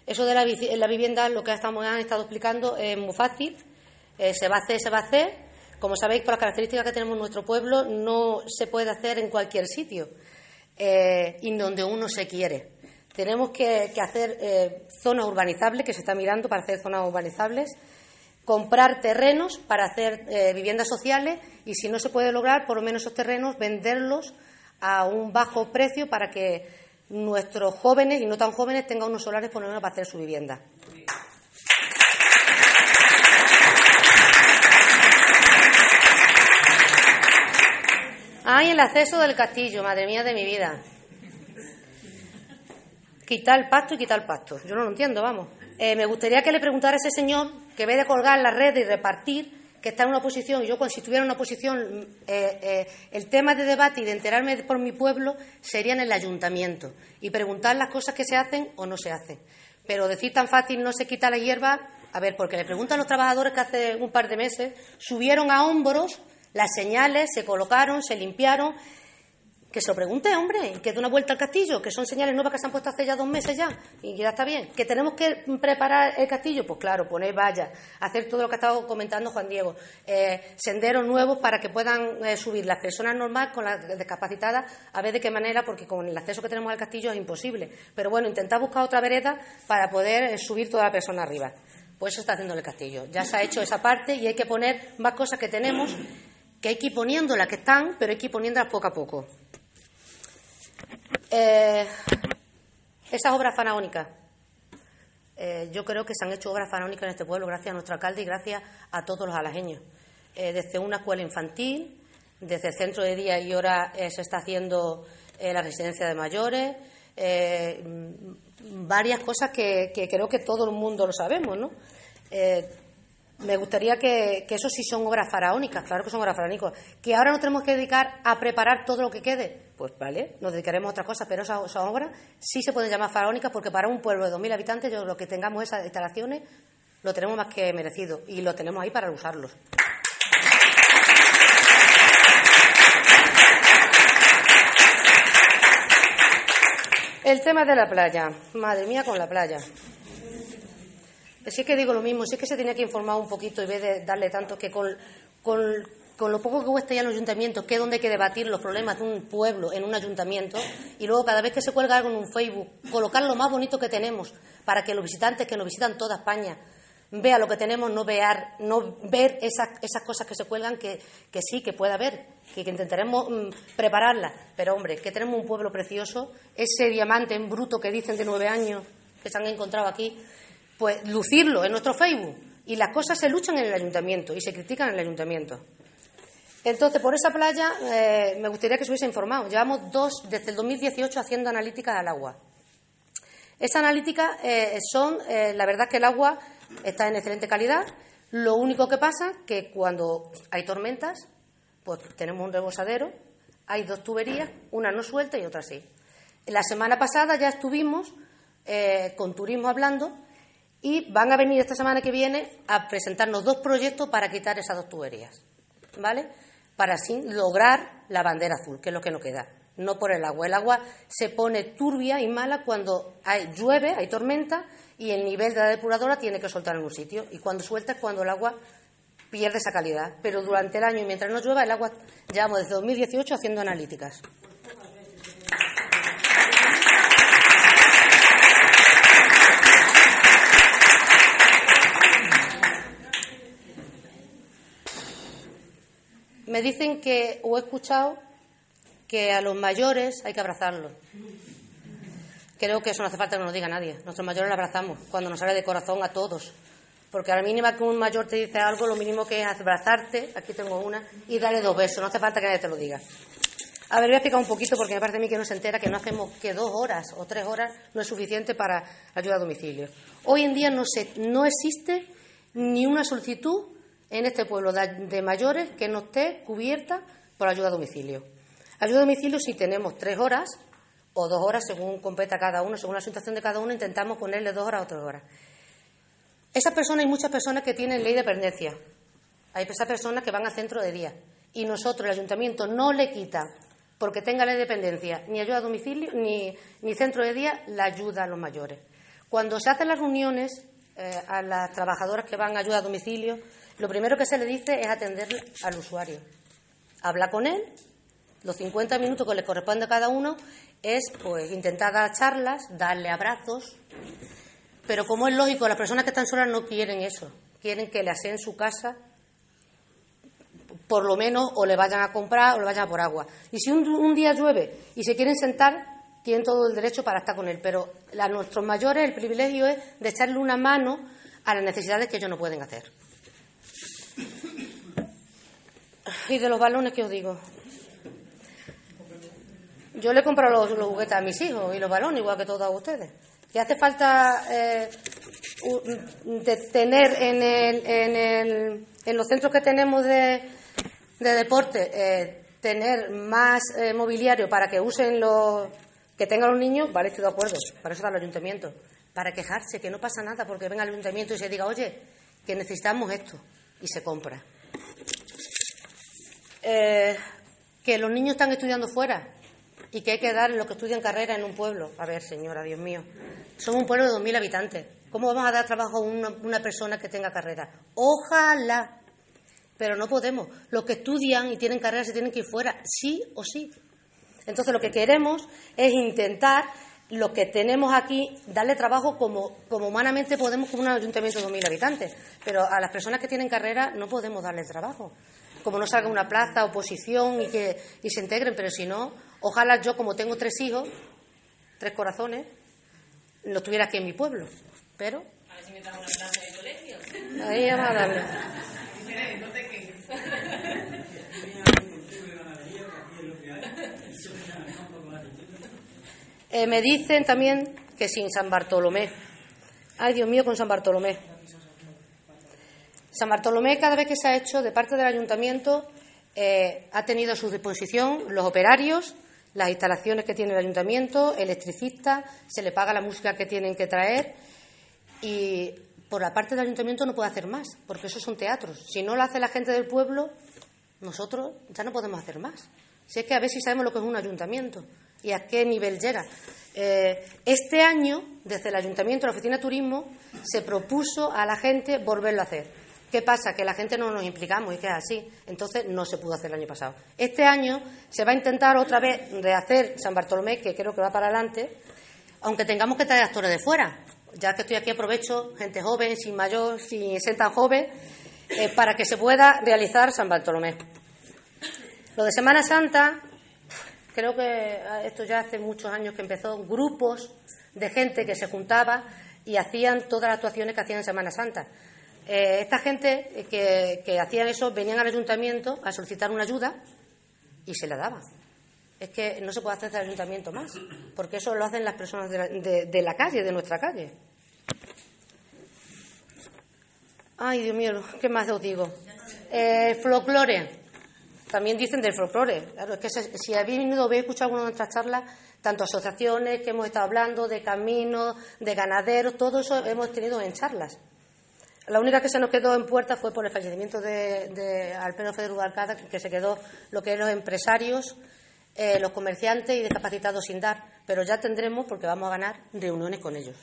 Eso de la, vivienda, lo que han estado explicando, es muy fácil. Eh, se va a hacer, se va a hacer. Como sabéis, por las características que tenemos en nuestro pueblo, no se puede hacer en cualquier sitio eh, y donde uno se quiere. Tenemos que, hacer eh, zonas urbanizables, que se está mirando para hacer zonas urbanizables, comprar terrenos para hacer viviendas sociales y, si no se puede lograr, por lo menos esos terrenos, venderlos a un bajo precio para que nuestros jóvenes y no tan jóvenes tengan unos solares por lo menos para hacer su vivienda. Ay, el acceso del castillo, madre mía de mi vida. Quitar el pasto y quitar el pasto. Yo no lo entiendo, vamos. Eh, me gustaría que le preguntara a ese señor que ve de colgar la red y repartir, que está en una posición, y yo cuando si estuviera una posición, eh, eh, el tema de debate y de enterarme por mi pueblo sería en el ayuntamiento y preguntar las cosas que se hacen o no se hacen. Pero decir tan fácil no se quita la hierba, a ver, porque le preguntan a los trabajadores que hace un par de meses subieron a hombros las señales, se colocaron, se limpiaron que se lo pregunte, hombre, que dé una vuelta al castillo, que son señales nuevas que se han puesto hace ya dos meses ya, y ya está bien. Que tenemos que preparar el castillo, pues claro, poner vallas, hacer todo lo que ha estado comentando Juan Diego, eh, senderos nuevos para que puedan eh, subir las personas normales con las discapacitadas, a ver de qué manera, porque con el acceso que tenemos al castillo es imposible. Pero bueno, intentar buscar otra vereda para poder eh, subir toda la persona arriba. Pues eso está haciendo el castillo. Ya se ha hecho esa parte y hay que poner más cosas que tenemos, que hay que ir poniendo las que están, pero hay que ir poniéndolas poco a poco. Eh, esas obras faraónicas. Eh, yo creo que se han hecho obras faraónicas en este pueblo gracias a nuestro alcalde y gracias a todos los alajeños. Eh, desde una escuela infantil, desde el centro de día y hora se está haciendo la residencia de mayores, varias cosas que, creo que todo el mundo lo sabemos, ¿no? Me gustaría que, eso sí son obras faraónicas, claro que son obras faraónicas. Que ahora nos tenemos que dedicar a preparar todo lo que quede. Pues vale, nos dedicaremos a otra cosa, pero esas, obras sí se pueden llamar faraónicas porque para un pueblo de 2.000 habitantes, yo lo que tengamos esas instalaciones lo tenemos más que merecido y lo tenemos ahí para usarlos. El tema de la playa. Madre mía con la playa. Si es que digo lo mismo, si es que se tenía que informar un poquito y vez de darle tanto que con, lo poco que cuesta ya en los ayuntamientos, que es donde hay que debatir los problemas de un pueblo en un ayuntamiento, y luego cada vez que se cuelga algo en un Facebook, colocar lo más bonito que tenemos para que los visitantes que nos visitan toda España vean lo que tenemos, no, vear, no ver esas, esas cosas que se cuelgan, que, que sí, que puede haber, que, intentaremos mm, prepararlas. Pero hombre, que tenemos un pueblo precioso, ese diamante en bruto que dicen de nueve años que se han encontrado aquí, pues lucirlo en nuestro Facebook. Y las cosas se luchan en el ayuntamiento y se critican en el ayuntamiento. Entonces, por esa playa eh, me gustaría que se hubiese informado. Llevamos dos, desde el 2018, haciendo analíticas al agua. Esas analíticas eh, son, eh, la verdad que el agua está en excelente calidad. Lo único que pasa que cuando hay tormentas, pues tenemos un rebosadero, hay dos tuberías, una no suelta y otra sí. La semana pasada ya estuvimos con turismo hablando y van a venir esta semana que viene a presentarnos dos proyectos para quitar esas dos tuberías, ¿vale? Para así lograr la bandera azul, que es lo que nos queda, no por el agua. El agua se pone turbia y mala cuando hay, llueve, hay tormenta y el nivel de la depuradora tiene que soltar en un sitio. Y cuando suelta es cuando el agua pierde esa calidad. Pero durante el año y mientras no llueva, el agua llevamos desde 2018 haciendo analíticas. Me dicen que, o he escuchado, que a los mayores hay que abrazarlos. Creo que eso no hace falta que nos diga nadie. Nuestros mayores los abrazamos cuando nos sale de corazón a todos. Porque a la mínima que un mayor te dice algo, lo mínimo que es abrazarte, aquí tengo una, y darle dos besos. No hace falta que nadie te lo diga. A ver, voy a explicar un poquito porque me parece a mí que no se entera que no hacemos que dos horas o tres horas no es suficiente para ayuda a domicilio. Hoy en día no, se, no existe ni una solicitud en este pueblo de mayores que no esté cubierta por ayuda a domicilio. Ayuda a domicilio si tenemos tres horas o dos horas según competa cada uno, según la situación de cada uno, intentamos ponerle dos horas o tres horas. Esas personas, hay muchas personas que tienen ley de dependencia. Hay esas personas que van al centro de día. Y nosotros, el ayuntamiento, no le quita, porque tenga ley de dependencia, ni ayuda a domicilio, ni, ni centro de día, la ayuda a los mayores. Cuando se hacen las reuniones eh, a las trabajadoras que van a ayuda a domicilio, lo primero que se le dice es atender al usuario. Habla con él, los 50 minutos que le corresponde a cada uno es pues intentar dar charlas, darle abrazos, pero como es lógico, las personas que están solas no quieren eso, quieren que le aseen su casa, por lo menos o le vayan a comprar o le vayan a por agua. Y si un, día llueve y se quieren sentar, tienen todo el derecho para estar con él, pero a nuestros mayores el privilegio es de echarle una mano a las necesidades que ellos no pueden hacer. Y de los balones, ¿qué os digo? Yo le compro los, los, juguetes a mis hijos y los balones, igual que todos ustedes. ¿Que hace falta eh, de tener en, el, en, el, en, los centros que tenemos de, de deporte, eh, tener más eh, mobiliario para que usen los que tengan los niños, vale, estoy de acuerdo, para eso está el ayuntamiento, para quejarse, que no pasa nada porque venga el ayuntamiento y se diga, oye, que necesitamos esto, y se compra. Eh, que los niños están estudiando fuera y que hay que dar lo que estudian carrera en un pueblo. A ver, señora, Dios mío, somos un pueblo de 2.000 habitantes. ¿Cómo vamos a dar trabajo a una, persona que tenga carrera? Ojalá, pero no podemos. Los que estudian y tienen carrera se tienen que ir fuera, sí o sí. Entonces, lo que queremos es intentar lo que tenemos aquí, darle trabajo como, como humanamente podemos con un ayuntamiento de 2.000 habitantes. Pero a las personas que tienen carrera no podemos darle trabajo. Como no salga una plaza, oposición y que y se integren, pero si no, ojalá yo, como tengo tres hijos, tres corazones, lo tuviera aquí en mi pueblo. Pero. A ver si me una clase de colegio. Ahí vamos a darle. Eh, me dicen también que sin San Bartolomé. Ay, Dios mío, con San Bartolomé. San Bartolomé, cada vez que se ha hecho de parte del ayuntamiento, eh, ha tenido a su disposición los operarios, las instalaciones que tiene el ayuntamiento, electricistas, se le paga la música que tienen que traer y por la parte del ayuntamiento no puede hacer más, porque esos son teatros. Si no lo hace la gente del pueblo, nosotros ya no podemos hacer más. Si es que a ver si sabemos lo que es un ayuntamiento y a qué nivel llega. Eh, este año, desde el ayuntamiento, la oficina de turismo, se propuso a la gente volverlo a hacer. ¿Qué pasa? Que la gente no nos implicamos y que es así. Entonces no se pudo hacer el año pasado. Este año se va a intentar otra vez rehacer San Bartolomé, que creo que va para adelante, aunque tengamos que traer actores de fuera. Ya que estoy aquí aprovecho, gente joven, sin mayor, sin ser tan joven, eh, para que se pueda realizar San Bartolomé. Lo de Semana Santa, creo que esto ya hace muchos años que empezó, grupos de gente que se juntaba y hacían todas las actuaciones que hacían en Semana Santa. Eh, esta gente que, que hacían eso venían al ayuntamiento a solicitar una ayuda y se la daban. Es que no se puede hacer el ayuntamiento más, porque eso lo hacen las personas de la, de, la calle, de nuestra calle. Ay, Dios mío, ¿qué más os digo? Eh, folclore. También dicen del folclore. Claro, es que si habéis venido, habéis escuchado alguna de nuestras charlas, tanto asociaciones que hemos estado hablando, de caminos, de ganaderos, todo eso hemos tenido en charlas. La única que se nos quedó en puerta fue por el fallecimiento de, de Alfredo Federico Alcada, que se quedó lo que eran los empresarios, eh, los comerciantes y discapacitados sin dar. Pero ya tendremos, porque vamos a ganar, reuniones con ellos.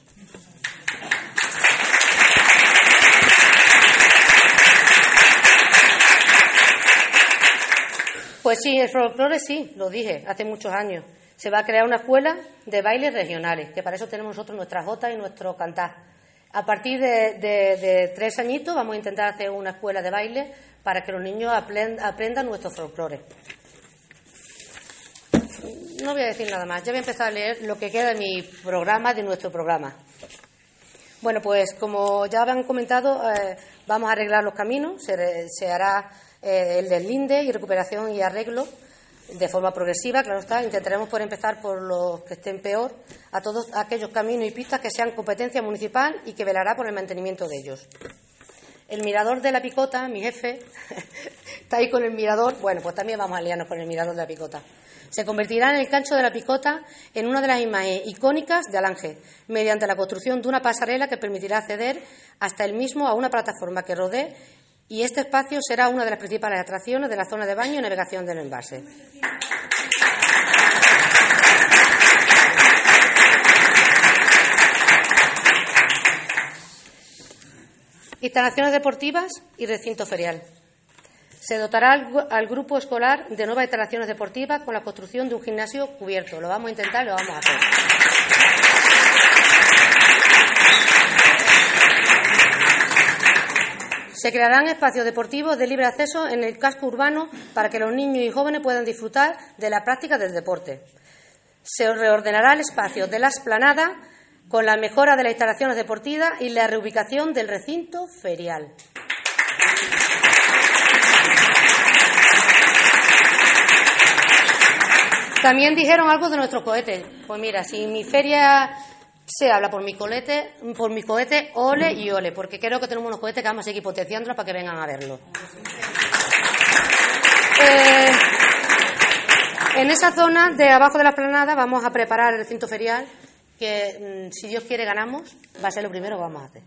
Pues sí, el folclore sí, lo dije hace muchos años. Se va a crear una escuela de bailes regionales, que para eso tenemos nosotros nuestra jota y nuestro cantar. A partir de, tres añitos vamos a intentar hacer una escuela de baile para que los niños aprendan nuestro folclore. No voy a decir nada más, ya voy a empezar a leer lo que queda de mi programa, de nuestro programa. Bueno, pues como ya habían comentado, eh, vamos a arreglar los caminos, se, hará eh, el deslinde y recuperación y arreglo de forma progresiva, claro está, intentaremos por empezar por los que estén peor, a todos aquellos caminos y pistas que sean competencia municipal y que velará por el mantenimiento de ellos. El mirador de la picota, mi jefe, [LAUGHS] está ahí con el mirador, bueno, pues también vamos a liarnos con el mirador de la picota. Se convertirá en el cancho de la picota en una de las imágenes icónicas de Alange, mediante la construcción de una pasarela que permitirá acceder hasta el mismo a una plataforma que rodee y este espacio será una de las principales atracciones de la zona de baño y navegación del embalse. Instalaciones deportivas y recinto ferial. Se dotará al, grupo escolar de nuevas instalaciones deportivas con la construcción de un gimnasio cubierto. Lo vamos a intentar lo vamos a hacer. Se crearán espacios deportivos de libre acceso en el casco urbano para que los niños y jóvenes puedan disfrutar de la práctica del deporte. Se reordenará el espacio de la esplanada con la mejora de las instalaciones deportivas y la reubicación del recinto ferial. También dijeron algo de nuestros cohetes. Pues mira, si mi feria se habla por mi colete, por mi cohete, ole y ole, porque creo que tenemos unos cohetes que vamos a seguir para que vengan a verlo. Eh, en esa zona de abajo de la esplanada vamos a preparar el recinto ferial, que mm, si Dios quiere ganamos, va a ser lo primero que vamos a hacer.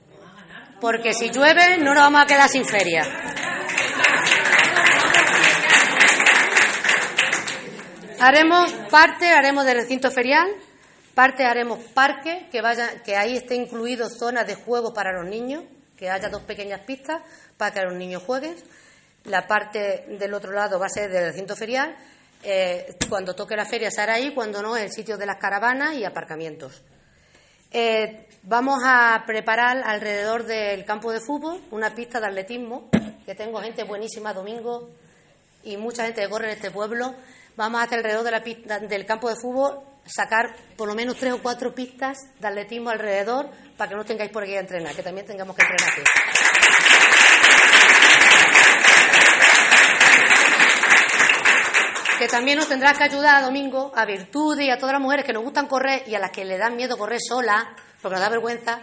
Porque si llueve no nos vamos a quedar sin feria. Haremos parte, haremos del recinto ferial, parte haremos parque, que vaya, que ahí esté incluido zonas de juego para los niños, que haya dos pequeñas pistas para que los niños jueguen. La parte del otro lado va a ser del recinto ferial. Eh, cuando toque la feria será ahí, cuando no, el sitio de las caravanas y aparcamientos. Eh, vamos a preparar alrededor del campo de fútbol una pista de atletismo, que tengo gente buenísima domingo y mucha gente que corre en este pueblo vamos a hacer alrededor de la pista, del campo de fútbol sacar por lo menos tres o cuatro pistas de atletismo alrededor para que no tengáis por aquí a entrenar, que también tengamos que entrenar aquí. Que también nos tendrás que ayudar, Domingo, a Virtud y a todas las mujeres que nos gustan correr y a las que le dan miedo correr sola, porque nos da vergüenza,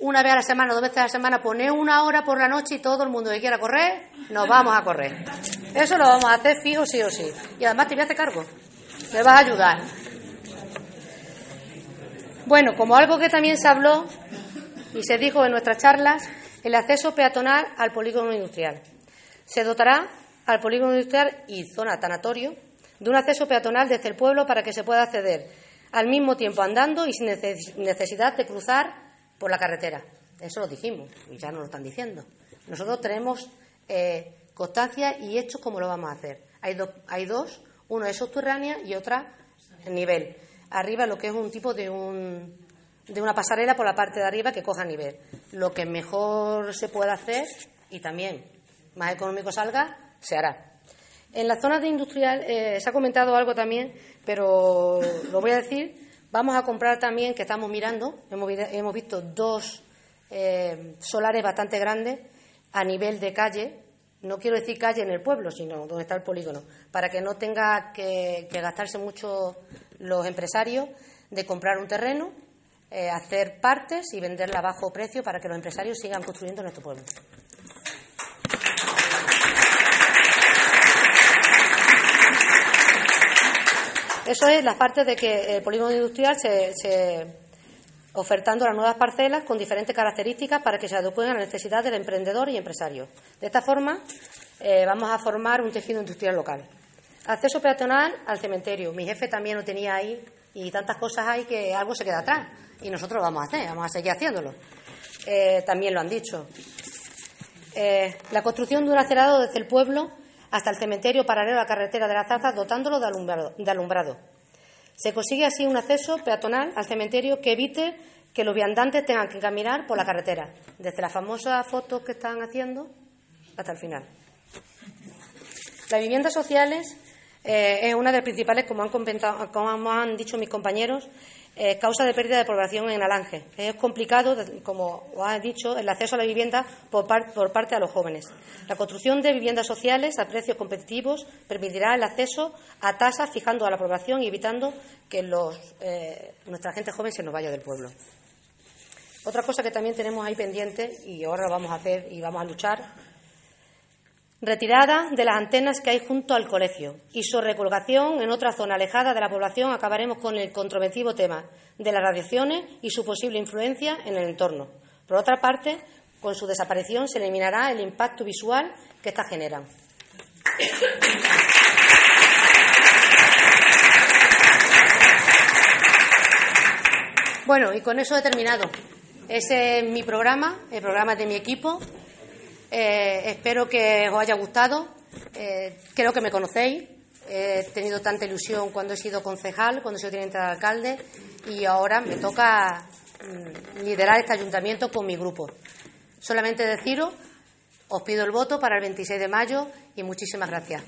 una vez a la semana, dos veces a la semana, poner una hora por la noche y todo el mundo que quiera correr, nos vamos a correr. Eso lo vamos a hacer fijo, sí o sí. Y además te voy a hacer cargo. Me vas a ayudar. Bueno, como algo que también se habló y se dijo en nuestras charlas, el acceso peatonal al polígono industrial. Se dotará al polígono industrial y zona tanatorio de un acceso peatonal desde el pueblo para que se pueda acceder al mismo tiempo andando y sin necesidad de cruzar por la carretera. Eso lo dijimos y ya nos lo están diciendo. Nosotros tenemos eh, constancia y hechos cómo lo vamos a hacer. Hay, hay dos, uno es subterránea y otra nivel. Arriba lo que es un tipo de, un, de una pasarela por la parte de arriba que coja nivel. Lo que mejor se pueda hacer y también más económico salga, se hará. En la zona de industrial eh, se ha comentado algo también, pero lo voy a decir. Vamos a comprar también, que estamos mirando, hemos, visto dos eh, solares bastante grandes a nivel de calle, no quiero decir calle en el pueblo, sino donde está el polígono, para que no tenga que, gastarse mucho los empresarios de comprar un terreno, eh, hacer partes y venderla a bajo precio para que los empresarios sigan construyendo nuestro pueblo. Eso es la parte de que el polígono industrial se, ofertando las nuevas parcelas con diferentes características para que se adecuen a la necesidad del emprendedor y empresario. De esta forma, eh, vamos a formar un tejido industrial local. Acceso peatonal al cementerio. Mi jefe también lo tenía ahí y tantas cosas hay que algo se queda atrás y nosotros lo vamos a hacer, vamos a seguir haciéndolo. Eh, también lo han dicho. Eh, la construcción de un acerado desde el pueblo hasta el cementerio paralelo a la carretera de la Zarza, dotándolo de alumbrado, Se consigue así un acceso peatonal al cementerio que evite que los viandantes tengan que caminar por la carretera, desde las famosas fotos que están haciendo hasta el final. Las viviendas sociales eh, es una de las principales, como han, como han dicho mis compañeros, eh, causa de pérdida de población en Alange. Es complicado, como os ha dicho, el acceso a la vivienda por, parte de los jóvenes. La construcción de viviendas sociales a precios competitivos permitirá el acceso a tasas fijando a la población y evitando que eh, nuestra gente joven se nos vaya del pueblo. Otra cosa que también tenemos ahí pendiente, y ahora lo vamos a hacer y vamos a luchar, retirada de las antenas que hay junto al colegio y su recolgación en otra zona alejada de la población, acabaremos con el controvertido tema de las radiaciones y su posible influencia en el entorno. Por otra parte, con su desaparición se eliminará el impacto visual que éstas generan. Bueno, y con eso he terminado. Ese es mi programa, el programa de mi equipo. Eh, espero que os haya gustado. Eh, creo que me conocéis. He tenido tanta ilusión cuando he sido concejal, cuando he sido teniente de alcalde y ahora me toca mm, liderar este ayuntamiento con mi grupo. Solamente deciros, os pido el voto para el 26 de mayo y muchísimas gracias.